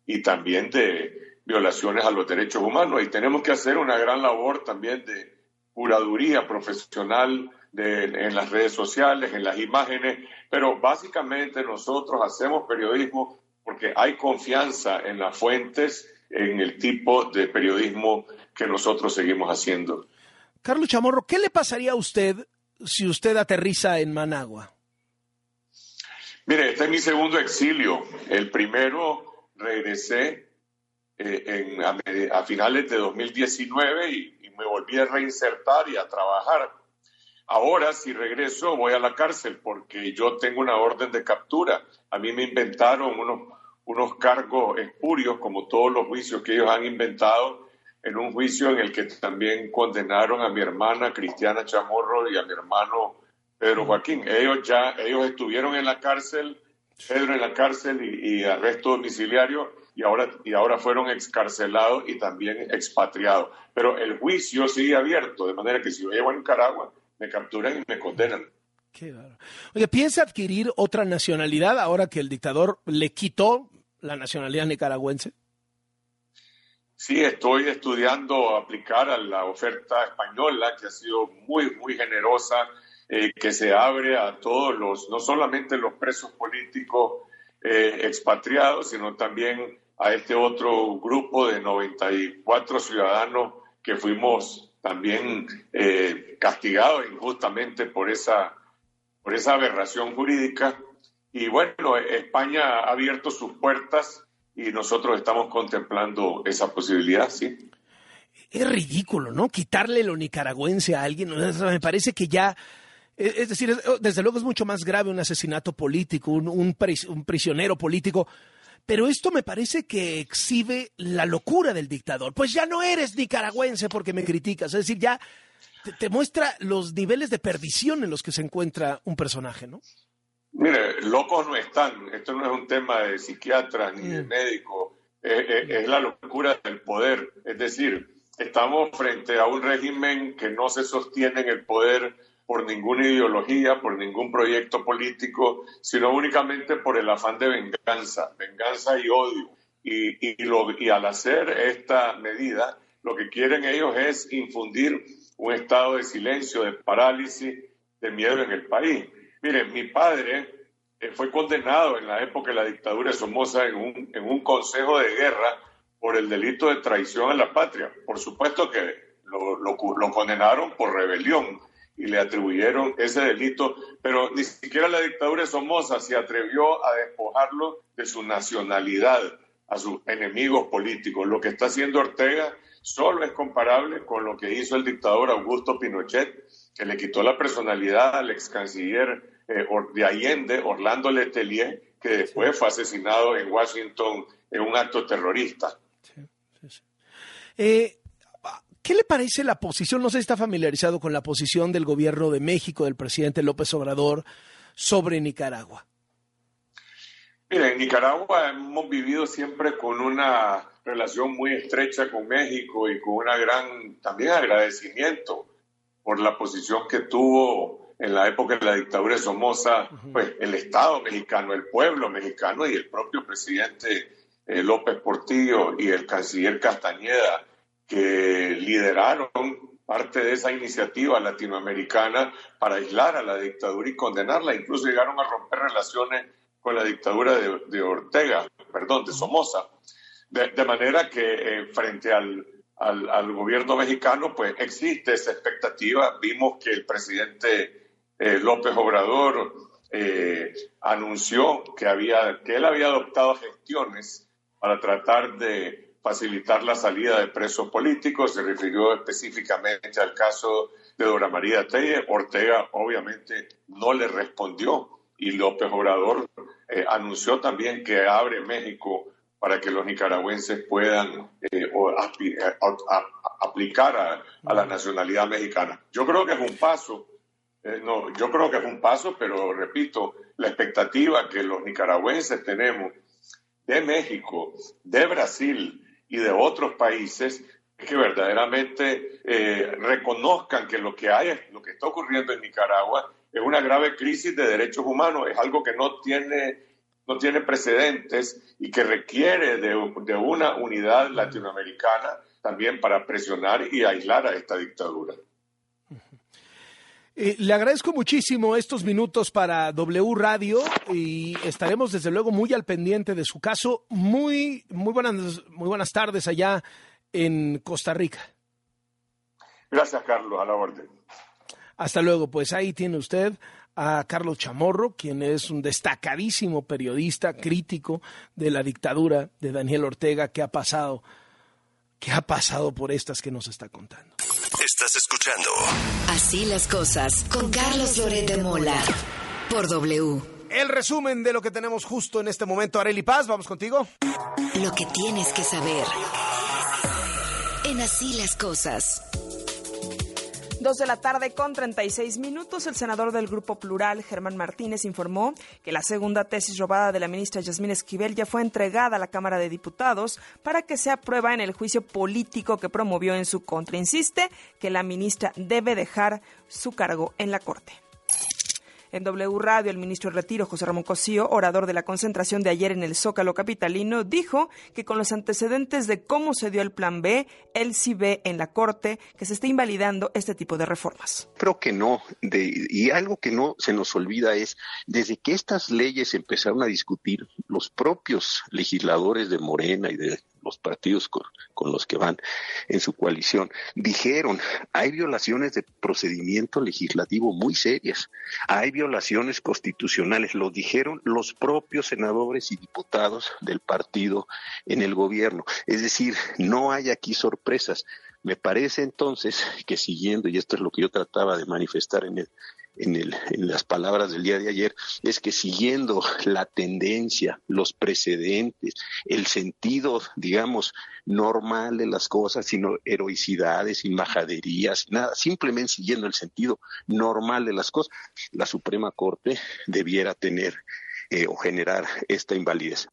y también de violaciones a los derechos humanos. Y tenemos que hacer una gran labor también de curaduría profesional de, en las redes sociales, en las imágenes. Pero básicamente nosotros hacemos periodismo porque hay confianza en las fuentes, en el tipo de periodismo que nosotros seguimos haciendo. Carlos Chamorro, ¿qué le pasaría a usted si usted aterriza en Managua? Mire, este es mi segundo exilio. El primero regresé eh, en, a, finales de 2019 y, y, me volví a reinsertar y a trabajar. Ahora, si regreso, voy a la cárcel porque yo tengo una orden de captura. A mí me inventaron unos, unos cargos espurios, como todos los juicios que ellos han inventado, en un juicio en el que también condenaron a mi hermana Cristiana Chamorro y a mi hermano Pedro Joaquín. Ellos ya, ellos estuvieron en la cárcel, Pedro en la cárcel y, arresto domiciliario y ahora, y ahora fueron excarcelados y también expatriados. Pero el juicio sigue abierto, de manera que si yo llego a Nicaragua, me capturan y me condenan. Qué Oye, ¿piensa adquirir otra nacionalidad ahora que el dictador le quitó la nacionalidad nicaragüense? Sí, estoy estudiando aplicar a la oferta española, que ha sido muy, muy generosa, eh, que se abre a todos los, no solamente los presos políticos eh, expatriados, sino también a este otro grupo de 94 ciudadanos que fuimos también eh, castigados injustamente por esa, por esa aberración jurídica. Y bueno, España ha abierto sus puertas y nosotros estamos contemplando esa posibilidad, sí. Es ridículo, ¿no? Quitarle lo nicaragüense a alguien, me parece que ya, e, es decir, desde luego es mucho más grave un asesinato político, un, un, prisionero político, pero esto me parece que exhibe la locura del dictador. Pues ya no eres nicaragüense porque me criticas, es decir, ya te muestra los niveles de perdición en los que se encuentra un personaje, ¿no? Mire, locos no están. Esto no es un tema de psiquiatra ni de mm. médico. Es, la locura del poder. Es decir, estamos frente a un régimen que no se sostiene en el poder por ninguna ideología, por ningún proyecto político, sino únicamente por el afán de venganza, venganza y odio. Y, y al hacer esta medida, lo que quieren ellos es infundir un estado de silencio, de parálisis, de miedo en el país. Miren, mi padre eh, fue condenado en la época de la dictadura de Somoza en un, en un consejo de guerra por el delito de traición a la patria. Por supuesto que lo, lo, condenaron por rebelión y le atribuyeron ese delito, pero ni siquiera la dictadura de Somoza se atrevió a despojarlo de su nacionalidad a sus enemigos políticos. Lo que está haciendo Ortega solo es comparable con lo que hizo el dictador Augusto Pinochet, que le quitó la personalidad al ex canciller eh, de Allende, Orlando Letelier, que después fue asesinado en Washington en un acto terrorista. Eh, ¿Qué le parece la posición? No sé si está familiarizado con la posición del gobierno de México, del presidente López Obrador, sobre Nicaragua. Mira, en Nicaragua hemos vivido siempre con una relación muy estrecha con México y con una gran también agradecimiento por la posición que tuvo en la época de la dictadura de Somoza, pues el Estado mexicano, el pueblo mexicano y el propio presidente eh, López Portillo y el canciller Castañeda, que lideraron parte de esa iniciativa latinoamericana para aislar a la dictadura y condenarla. Incluso llegaron a romper relaciones con la dictadura de, Ortega, perdón, de Somoza. De, manera que eh, frente al, al, gobierno mexicano, pues existe esa expectativa. Vimos que el presidente eh, López Obrador eh, anunció que, había, que él había adoptado gestiones para tratar de facilitar la salida de presos políticos. Se refirió específicamente al caso de Dora María Telle. Ortega obviamente no le respondió y López Obrador eh, anunció también que abre México para que los nicaragüenses puedan eh, aplicar a, la nacionalidad mexicana. Yo creo que es un paso, no, yo creo que es un paso, pero repito, la expectativa que los nicaragüenses tenemos de México, de Brasil y de otros países es que verdaderamente eh, reconozcan que lo que hay, lo que está ocurriendo en Nicaragua es una grave crisis de derechos humanos, es algo que no tiene, no tiene precedentes y que requiere de, de una unidad latinoamericana también para presionar y aislar a esta dictadura. Eh, le agradezco muchísimo estos minutos para W Radio y estaremos desde luego muy al pendiente de su caso. Muy, muy buenas, muy buenas tardes allá en Costa Rica. Gracias, Carlos, a la orden. Hasta luego, pues ahí tiene usted a Carlos Chamorro, quien es un destacadísimo periodista crítico de la dictadura de Daniel Ortega que ha pasado, que ha pasado por estas que nos está contando. Estás escuchando. Así las cosas con Carlos Loret de Mola por W. El resumen de lo que tenemos justo en este momento, Areli Paz, vamos contigo. Lo que tienes que saber en Así las cosas. Dos de la tarde con 36 minutos, el senador del Grupo Plural, Germán Martínez, informó que la segunda tesis robada de la ministra Yasmín Esquivel ya fue entregada a la Cámara de Diputados para que sea prueba en el juicio político que promovió en su contra. Insiste que la ministra debe dejar su cargo en la Corte. En W Radio, el ministro de Retiro, José Ramón Cosío, orador de la concentración de ayer en el Zócalo Capitalino, dijo que con los antecedentes de cómo se dio el Plan B, él sí ve en la Corte que se está invalidando este tipo de reformas. Creo que no. y algo que no se nos olvida es, desde que estas leyes empezaron a discutir, los propios legisladores de Morena y de los partidos con, los que van en su coalición, dijeron, hay violaciones de procedimiento legislativo muy serias, hay violaciones constitucionales, lo dijeron los propios senadores y diputados del partido en el gobierno. Es decir, no hay aquí sorpresas. Me parece entonces que siguiendo, y esto es lo que yo trataba de manifestar en el, en, el, en las palabras del día de ayer es que siguiendo la tendencia, los precedentes, el sentido, digamos, normal de las cosas, sino heroicidades, sin majaderías, nada, simplemente siguiendo el sentido normal de las cosas, la Suprema Corte debiera tener eh, o generar esta invalidez.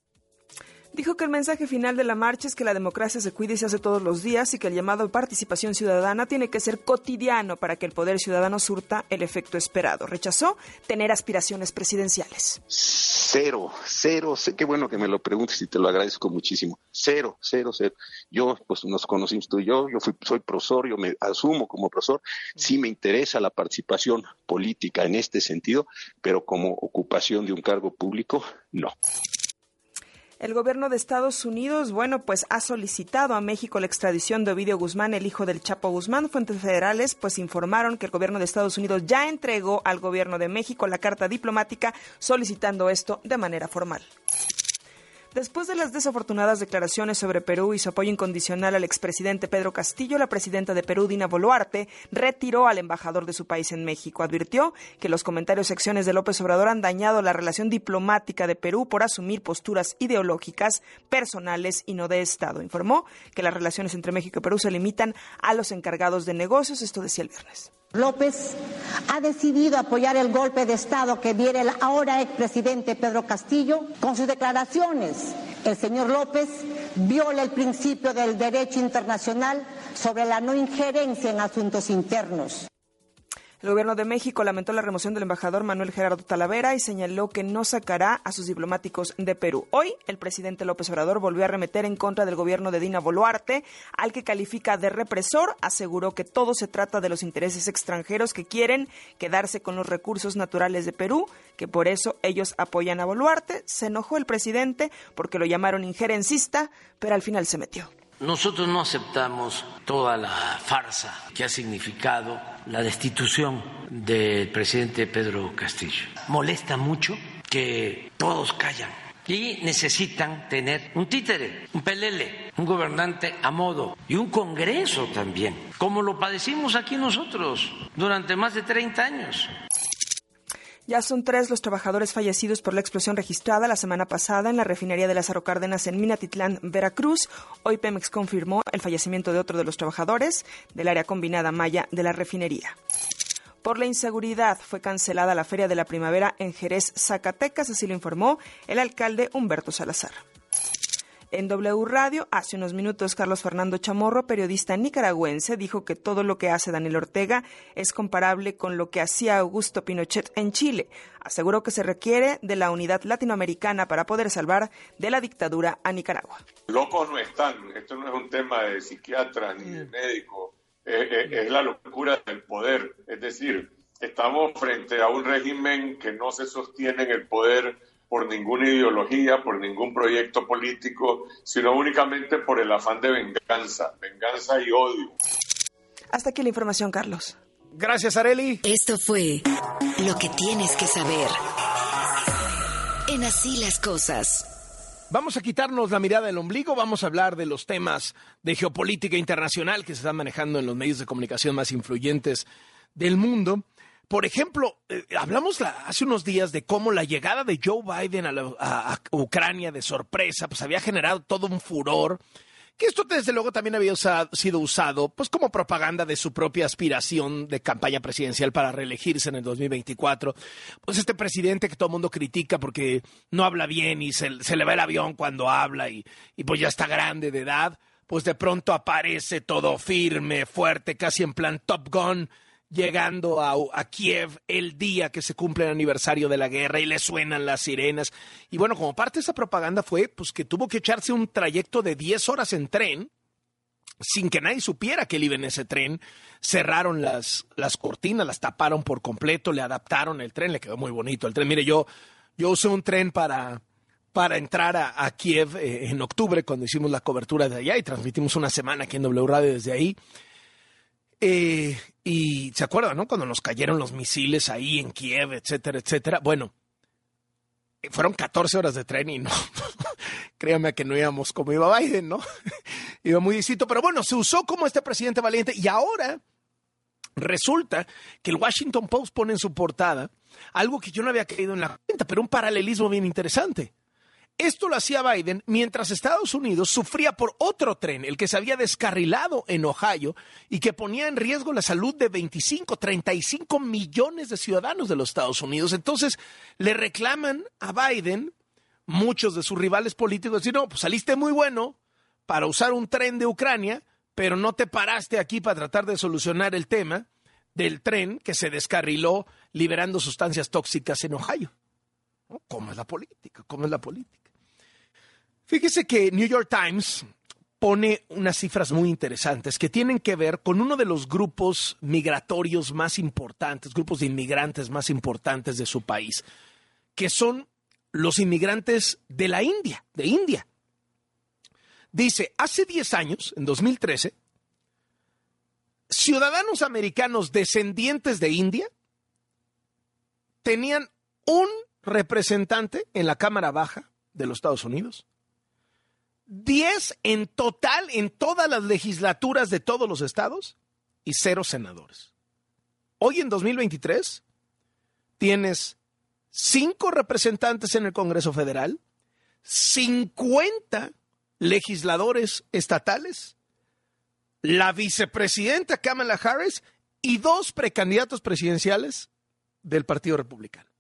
Dijo que el mensaje final de la marcha es que la democracia se cuide y se hace todos los días y que el llamado a participación ciudadana tiene que ser cotidiano para que el poder ciudadano surta el efecto esperado. Rechazó tener aspiraciones presidenciales. Cero, cero, qué bueno que me lo preguntes y te lo agradezco muchísimo. Cero, cero, cero. Yo, pues nos conocimos tú y yo, yo soy profesor, yo me asumo como profesor. Sí me interesa la participación política en este sentido, pero como ocupación de un cargo público, no. El gobierno de Estados Unidos, bueno, pues ha solicitado a México la extradición de Ovidio Guzmán, el hijo del Chapo Guzmán. Fuentes federales pues informaron que el gobierno de Estados Unidos ya entregó al gobierno de México la carta diplomática solicitando esto de manera formal. Después de las desafortunadas declaraciones sobre Perú y su apoyo incondicional al expresidente Pedro Castillo, la presidenta de Perú, Dina Boluarte, retiró al embajador de su país en México. Advirtió que los comentarios y acciones de López Obrador han dañado la relación diplomática de Perú por asumir posturas ideológicas, personales y no de Estado. Informó que las relaciones entre México y Perú se limitan a los encargados de negocios. Esto decía el viernes. López ha decidido apoyar el golpe de Estado que viene el ahora expresidente Pedro Castillo. Con sus declaraciones, el señor López viola el principio del derecho internacional sobre la no injerencia en asuntos internos. El gobierno de México lamentó la remoción del embajador Manuel Gerardo Talavera y señaló que no sacará a sus diplomáticos de Perú. Hoy, el presidente López Obrador volvió a remeter en contra del gobierno de Dina Boluarte, al que califica de represor. Aseguró que todo se trata de los intereses extranjeros que quieren quedarse con los recursos naturales de Perú, que por eso ellos apoyan a Boluarte. Se enojó el presidente porque lo llamaron injerencista, pero al final se metió. Nosotros no aceptamos toda la farsa que ha significado la destitución del presidente Pedro Castillo. Molesta mucho que todos callan y necesitan tener un títere, un pelele, un gobernante a modo y un Congreso también, como lo padecimos aquí nosotros durante más de 30 años. Ya son tres los trabajadores fallecidos por la explosión registrada la semana pasada en la refinería de Lázaro Cárdenas en Minatitlán, Veracruz. Hoy Pemex confirmó el fallecimiento de otro de los trabajadores del área combinada Maya de la refinería. Por la inseguridad fue cancelada la Feria de la Primavera en Jerez, Zacatecas, así lo informó el alcalde Humberto Salazar. En W Radio, hace unos minutos, Carlos Fernando Chamorro, periodista nicaragüense, dijo que todo lo que hace Daniel Ortega es comparable con lo que hacía Augusto Pinochet en Chile. Aseguró que se requiere de la unidad latinoamericana para poder salvar de la dictadura a Nicaragua. Locos no están, esto no es un tema de psiquiatra ni de médico, eh, eh, es la locura del poder. Es decir, estamos frente a un régimen que no se sostiene en el poder por ninguna ideología, por ningún proyecto político, sino únicamente por el afán de venganza, venganza y odio. Hasta aquí la información, Carlos. Gracias, Areli. Esto fue lo que tienes que saber. En así las cosas. Vamos a quitarnos la mirada del ombligo, vamos a hablar de los temas de geopolítica internacional que se están manejando en los medios de comunicación más influyentes del mundo. Por ejemplo, eh, hablamos hace unos días de cómo la llegada de Joe Biden a, Ucrania de sorpresa, pues había generado todo un furor que esto desde luego también había sido usado pues como propaganda de su propia aspiración de campaña presidencial para reelegirse en el 2024. Pues este presidente que todo el mundo critica porque no habla bien y se, le va el avión cuando habla y, y pues ya está grande de edad, pues de pronto aparece todo firme, fuerte, casi en plan Top Gun llegando a, Kiev el día que se cumple el aniversario de la guerra y le suenan las sirenas. Y bueno, como parte de esa propaganda fue pues que tuvo que echarse un trayecto de 10 horas en tren sin que nadie supiera que él iba en ese tren. Cerraron las, las cortinas, las taparon por completo, le adaptaron el tren, le quedó muy bonito el tren. Mire, yo, yo usé un tren para, para entrar a, Kiev eh, en octubre cuando hicimos la cobertura de allá y transmitimos una semana aquí en W Radio desde ahí. Eh, y se acuerdan, ¿no? Cuando nos cayeron los misiles ahí en Kiev, etcétera, etcétera. Bueno, fueron 14 horas de tren y no, créanme que no íbamos como iba Biden, ¿no? iba muy distinto, pero bueno, se usó como este presidente valiente y ahora resulta que el Washington Post pone en su portada algo que yo no había creído en la cuenta, pero un paralelismo bien interesante. Esto lo hacía Biden mientras Estados Unidos sufría por otro tren, el que se había descarrilado en Ohio y que ponía en riesgo la salud de 25, 35 millones de ciudadanos de los Estados Unidos. Entonces le reclaman a Biden muchos de sus rivales políticos, decir, no, pues saliste muy bueno para usar un tren de Ucrania, pero no te paraste aquí para tratar de solucionar el tema del tren que se descarriló liberando sustancias tóxicas en Ohio. ¿Cómo es la política? ¿Cómo es la política? Fíjese que New York Times pone unas cifras muy interesantes que tienen que ver con uno de los grupos migratorios más importantes, grupos de inmigrantes más importantes de su país, que son los inmigrantes de la India, de India. Dice, hace 10 años, en 2013, ciudadanos americanos descendientes de India tenían un representante en la Cámara Baja de los Estados Unidos 10 en total en todas las legislaturas de todos los estados y cero senadores. Hoy en 2023 tienes cinco representantes en el Congreso Federal, 50 legisladores estatales, la vicepresidenta Kamala Harris y dos precandidatos presidenciales del Partido Republicano.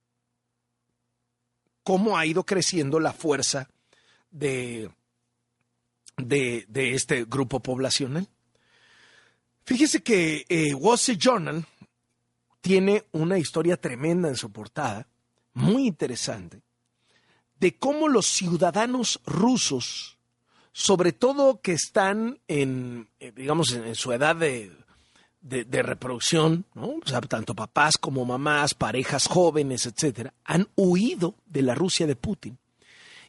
¿Cómo ha ido creciendo la fuerza de de, este grupo poblacional. Fíjese que eh, Wall Street Journal tiene una historia tremenda en su portada, muy interesante, de cómo los ciudadanos rusos, sobre todo que están en, eh, digamos, en, su edad de, reproducción, ¿no? tanto papás como mamás, parejas jóvenes, etcétera, han huido de la Rusia de Putin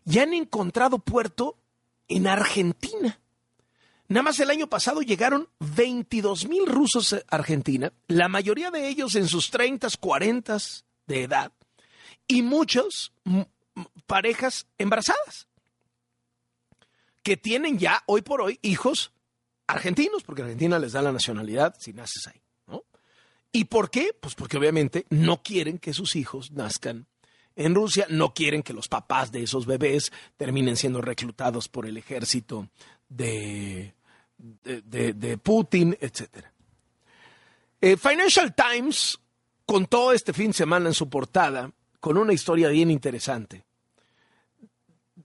y han encontrado puerto en Argentina. Nada más el año pasado llegaron 22 mil rusos a Argentina, la mayoría de ellos en sus 30, 40 de edad, y muchos parejas embarazadas, que tienen ya hoy por hoy hijos argentinos, porque Argentina les da la nacionalidad si naces ahí. ¿Y por qué? Pues porque obviamente no quieren que sus hijos nazcan en Rusia, no quieren que los papás de esos bebés terminen siendo reclutados por el ejército de, Putin, etc. Eh, Financial Times contó este fin de semana en su portada con una historia bien interesante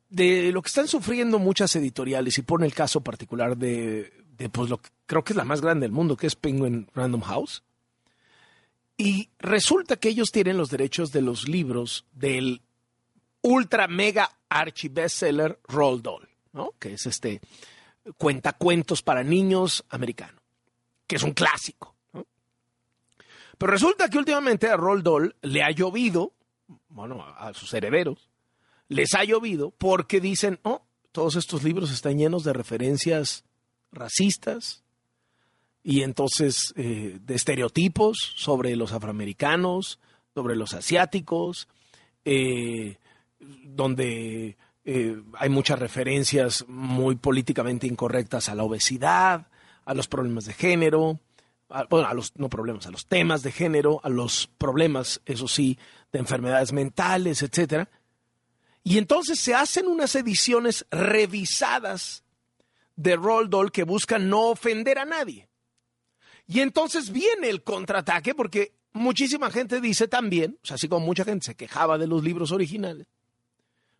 de lo que están sufriendo muchas editoriales y pone el caso particular de, de pues lo que creo que es la más grande del mundo, que es Penguin Random House. Y resulta que ellos tienen los derechos de los libros del ultra mega archi bestseller Roll Doll, ¿no? Que es este cuentacuentos para niños americano, que es un clásico. Pero resulta que últimamente a Roll Doll le ha llovido, bueno, a sus herederos, les ha llovido porque dicen, oh, todos estos libros están llenos de referencias racistas y entonces eh, de estereotipos sobre los afroamericanos, sobre los asiáticos, eh, donde eh, hay muchas referencias muy políticamente incorrectas a la obesidad, a los problemas de género, bueno, a los, no problemas, a los temas de género, a los problemas, eso sí, de enfermedades mentales, etcétera. Y entonces se hacen unas ediciones revisadas de Roll Doll que buscan no ofender a nadie. Y entonces viene el contraataque porque muchísima gente dice también, o sea, así como mucha gente se quejaba de los libros originales,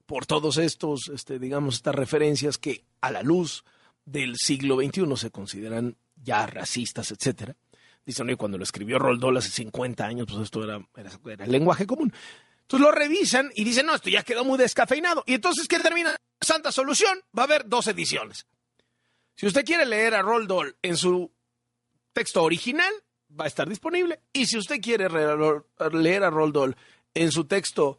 por todos estos, este, digamos, estas referencias que a la luz del siglo XXI se consideran ya racistas, etcétera. Dicen, oye, cuando lo escribió Roll Doll hace 50 años, pues esto era, era, el lenguaje común. Entonces lo revisan y dicen, no, esto ya quedó muy descafeinado. Y entonces, ¿qué termina? Santa Solución, va a haber dos ediciones. Si usted quiere leer a Roll Doll en su texto original, va a estar disponible. Y si usted quiere leer a Roll Doll en su texto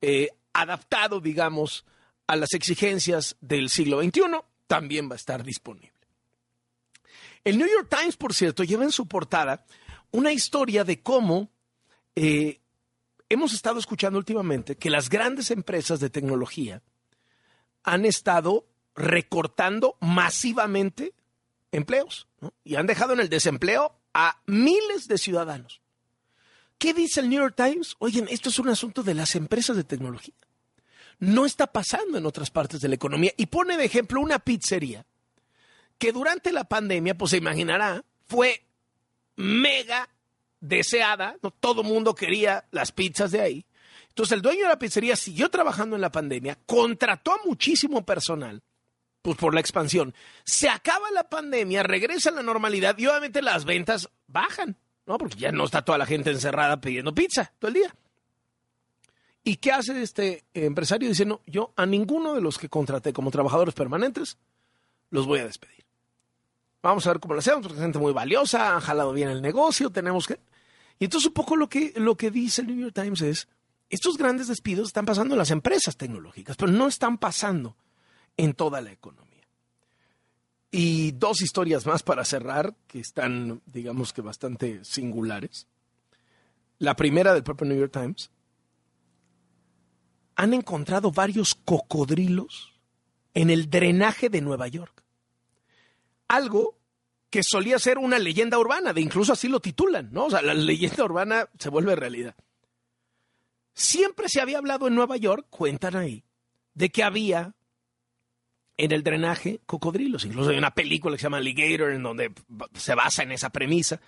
eh, adaptado, digamos, a las exigencias del siglo XXI, también va a estar disponible. El New York Times, por cierto, lleva en su portada una historia de cómo eh, hemos estado escuchando últimamente que las grandes empresas de tecnología han estado recortando masivamente empleos y han dejado en el desempleo a miles de ciudadanos. ¿Qué dice el New York Times? Oigan, esto es un asunto de las empresas de tecnología. No está pasando en otras partes de la economía. Y pone de ejemplo una pizzería que durante la pandemia, pues se imaginará, fue mega deseada, ¿no? todo mundo quería las pizzas de ahí. Entonces el dueño de la pizzería siguió trabajando en la pandemia, contrató a muchísimo personal, pues por la expansión. Se acaba la pandemia, regresa a la normalidad y obviamente las ventas bajan, ¿no? Porque ya no está toda la gente encerrada pidiendo pizza todo el día. ¿Y qué hace este empresario? Dice, no, yo a ninguno de los que contraté como trabajadores permanentes los voy a despedir. Vamos a ver cómo lo hacemos, porque es gente muy valiosa, han jalado bien el negocio, tenemos que... Y entonces un poco lo que, lo que dice el New York Times es, estos grandes despidos están pasando en las empresas tecnológicas, pero no están pasando en toda la economía. Y dos historias más para cerrar, que están, digamos que bastante singulares. La primera del propio New York Times. Han encontrado varios cocodrilos en el drenaje de Nueva York algo que solía ser una leyenda urbana, de incluso así lo titulan, ¿no? O sea, la leyenda urbana se vuelve realidad. Siempre se había hablado en Nueva York, cuentan ahí, de que había en el drenaje cocodrilos. Incluso hay una película que se llama Alligator en donde se basa en esa premisa.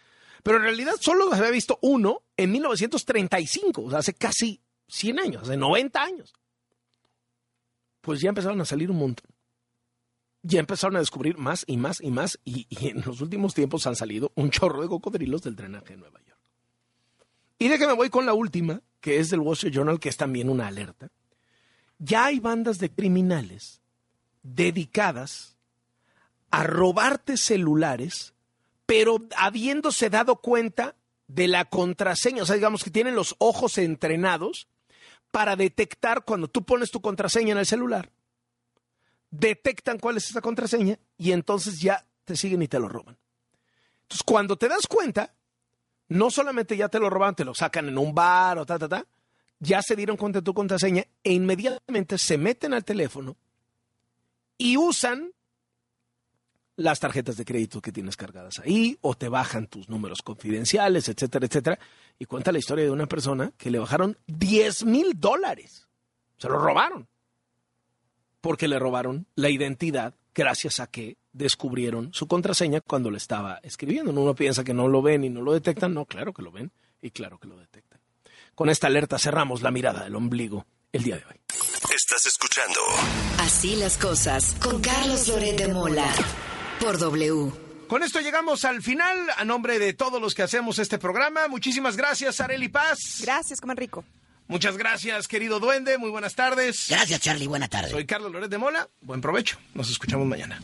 Pero en realidad solo se había visto uno en 1935, o sea, hace casi 100 años, hace 90 años. Pues ya empezaron a salir un montón ya empezaron a descubrir más y más y más y, en los últimos tiempos han salido un chorro de cocodrilos del drenaje de Nueva York. Y de que me voy con la última, que es del Wall Street Journal, que es también una alerta. Ya hay bandas de criminales dedicadas a robarte celulares, pero habiéndose dado cuenta de la contraseña, o sea, digamos que tienen los ojos entrenados para detectar cuando tú pones tu contraseña en el celular detectan cuál es esa contraseña y entonces ya te siguen y te lo roban. Entonces, cuando te das cuenta, no solamente ya te lo roban, te lo sacan en un bar o ta, ta, ta, ya se dieron cuenta de tu contraseña e inmediatamente se meten al teléfono y usan las tarjetas de crédito que tienes cargadas ahí, o te bajan tus números confidenciales, etcétera, etcétera. Y cuenta la historia de una persona que le bajaron 10 mil dólares. Se lo robaron. Porque le robaron la identidad gracias a que descubrieron su contraseña cuando le estaba escribiendo. Uno piensa que no lo ven y no lo detectan. No, claro que lo ven y claro que lo detectan. Con esta alerta cerramos la mirada del ombligo el día de hoy. Estás escuchando Así las cosas con Carlos Loret de Mola por W. Con esto llegamos al final. A nombre de todos los que hacemos este programa, muchísimas gracias, Areli Paz. Gracias, coman rico. Muchas gracias, querido duende. Muy buenas tardes. Gracias, Charlie. Buena tarde. Soy Carlos Loret de Mola. Buen provecho. Nos escuchamos mañana.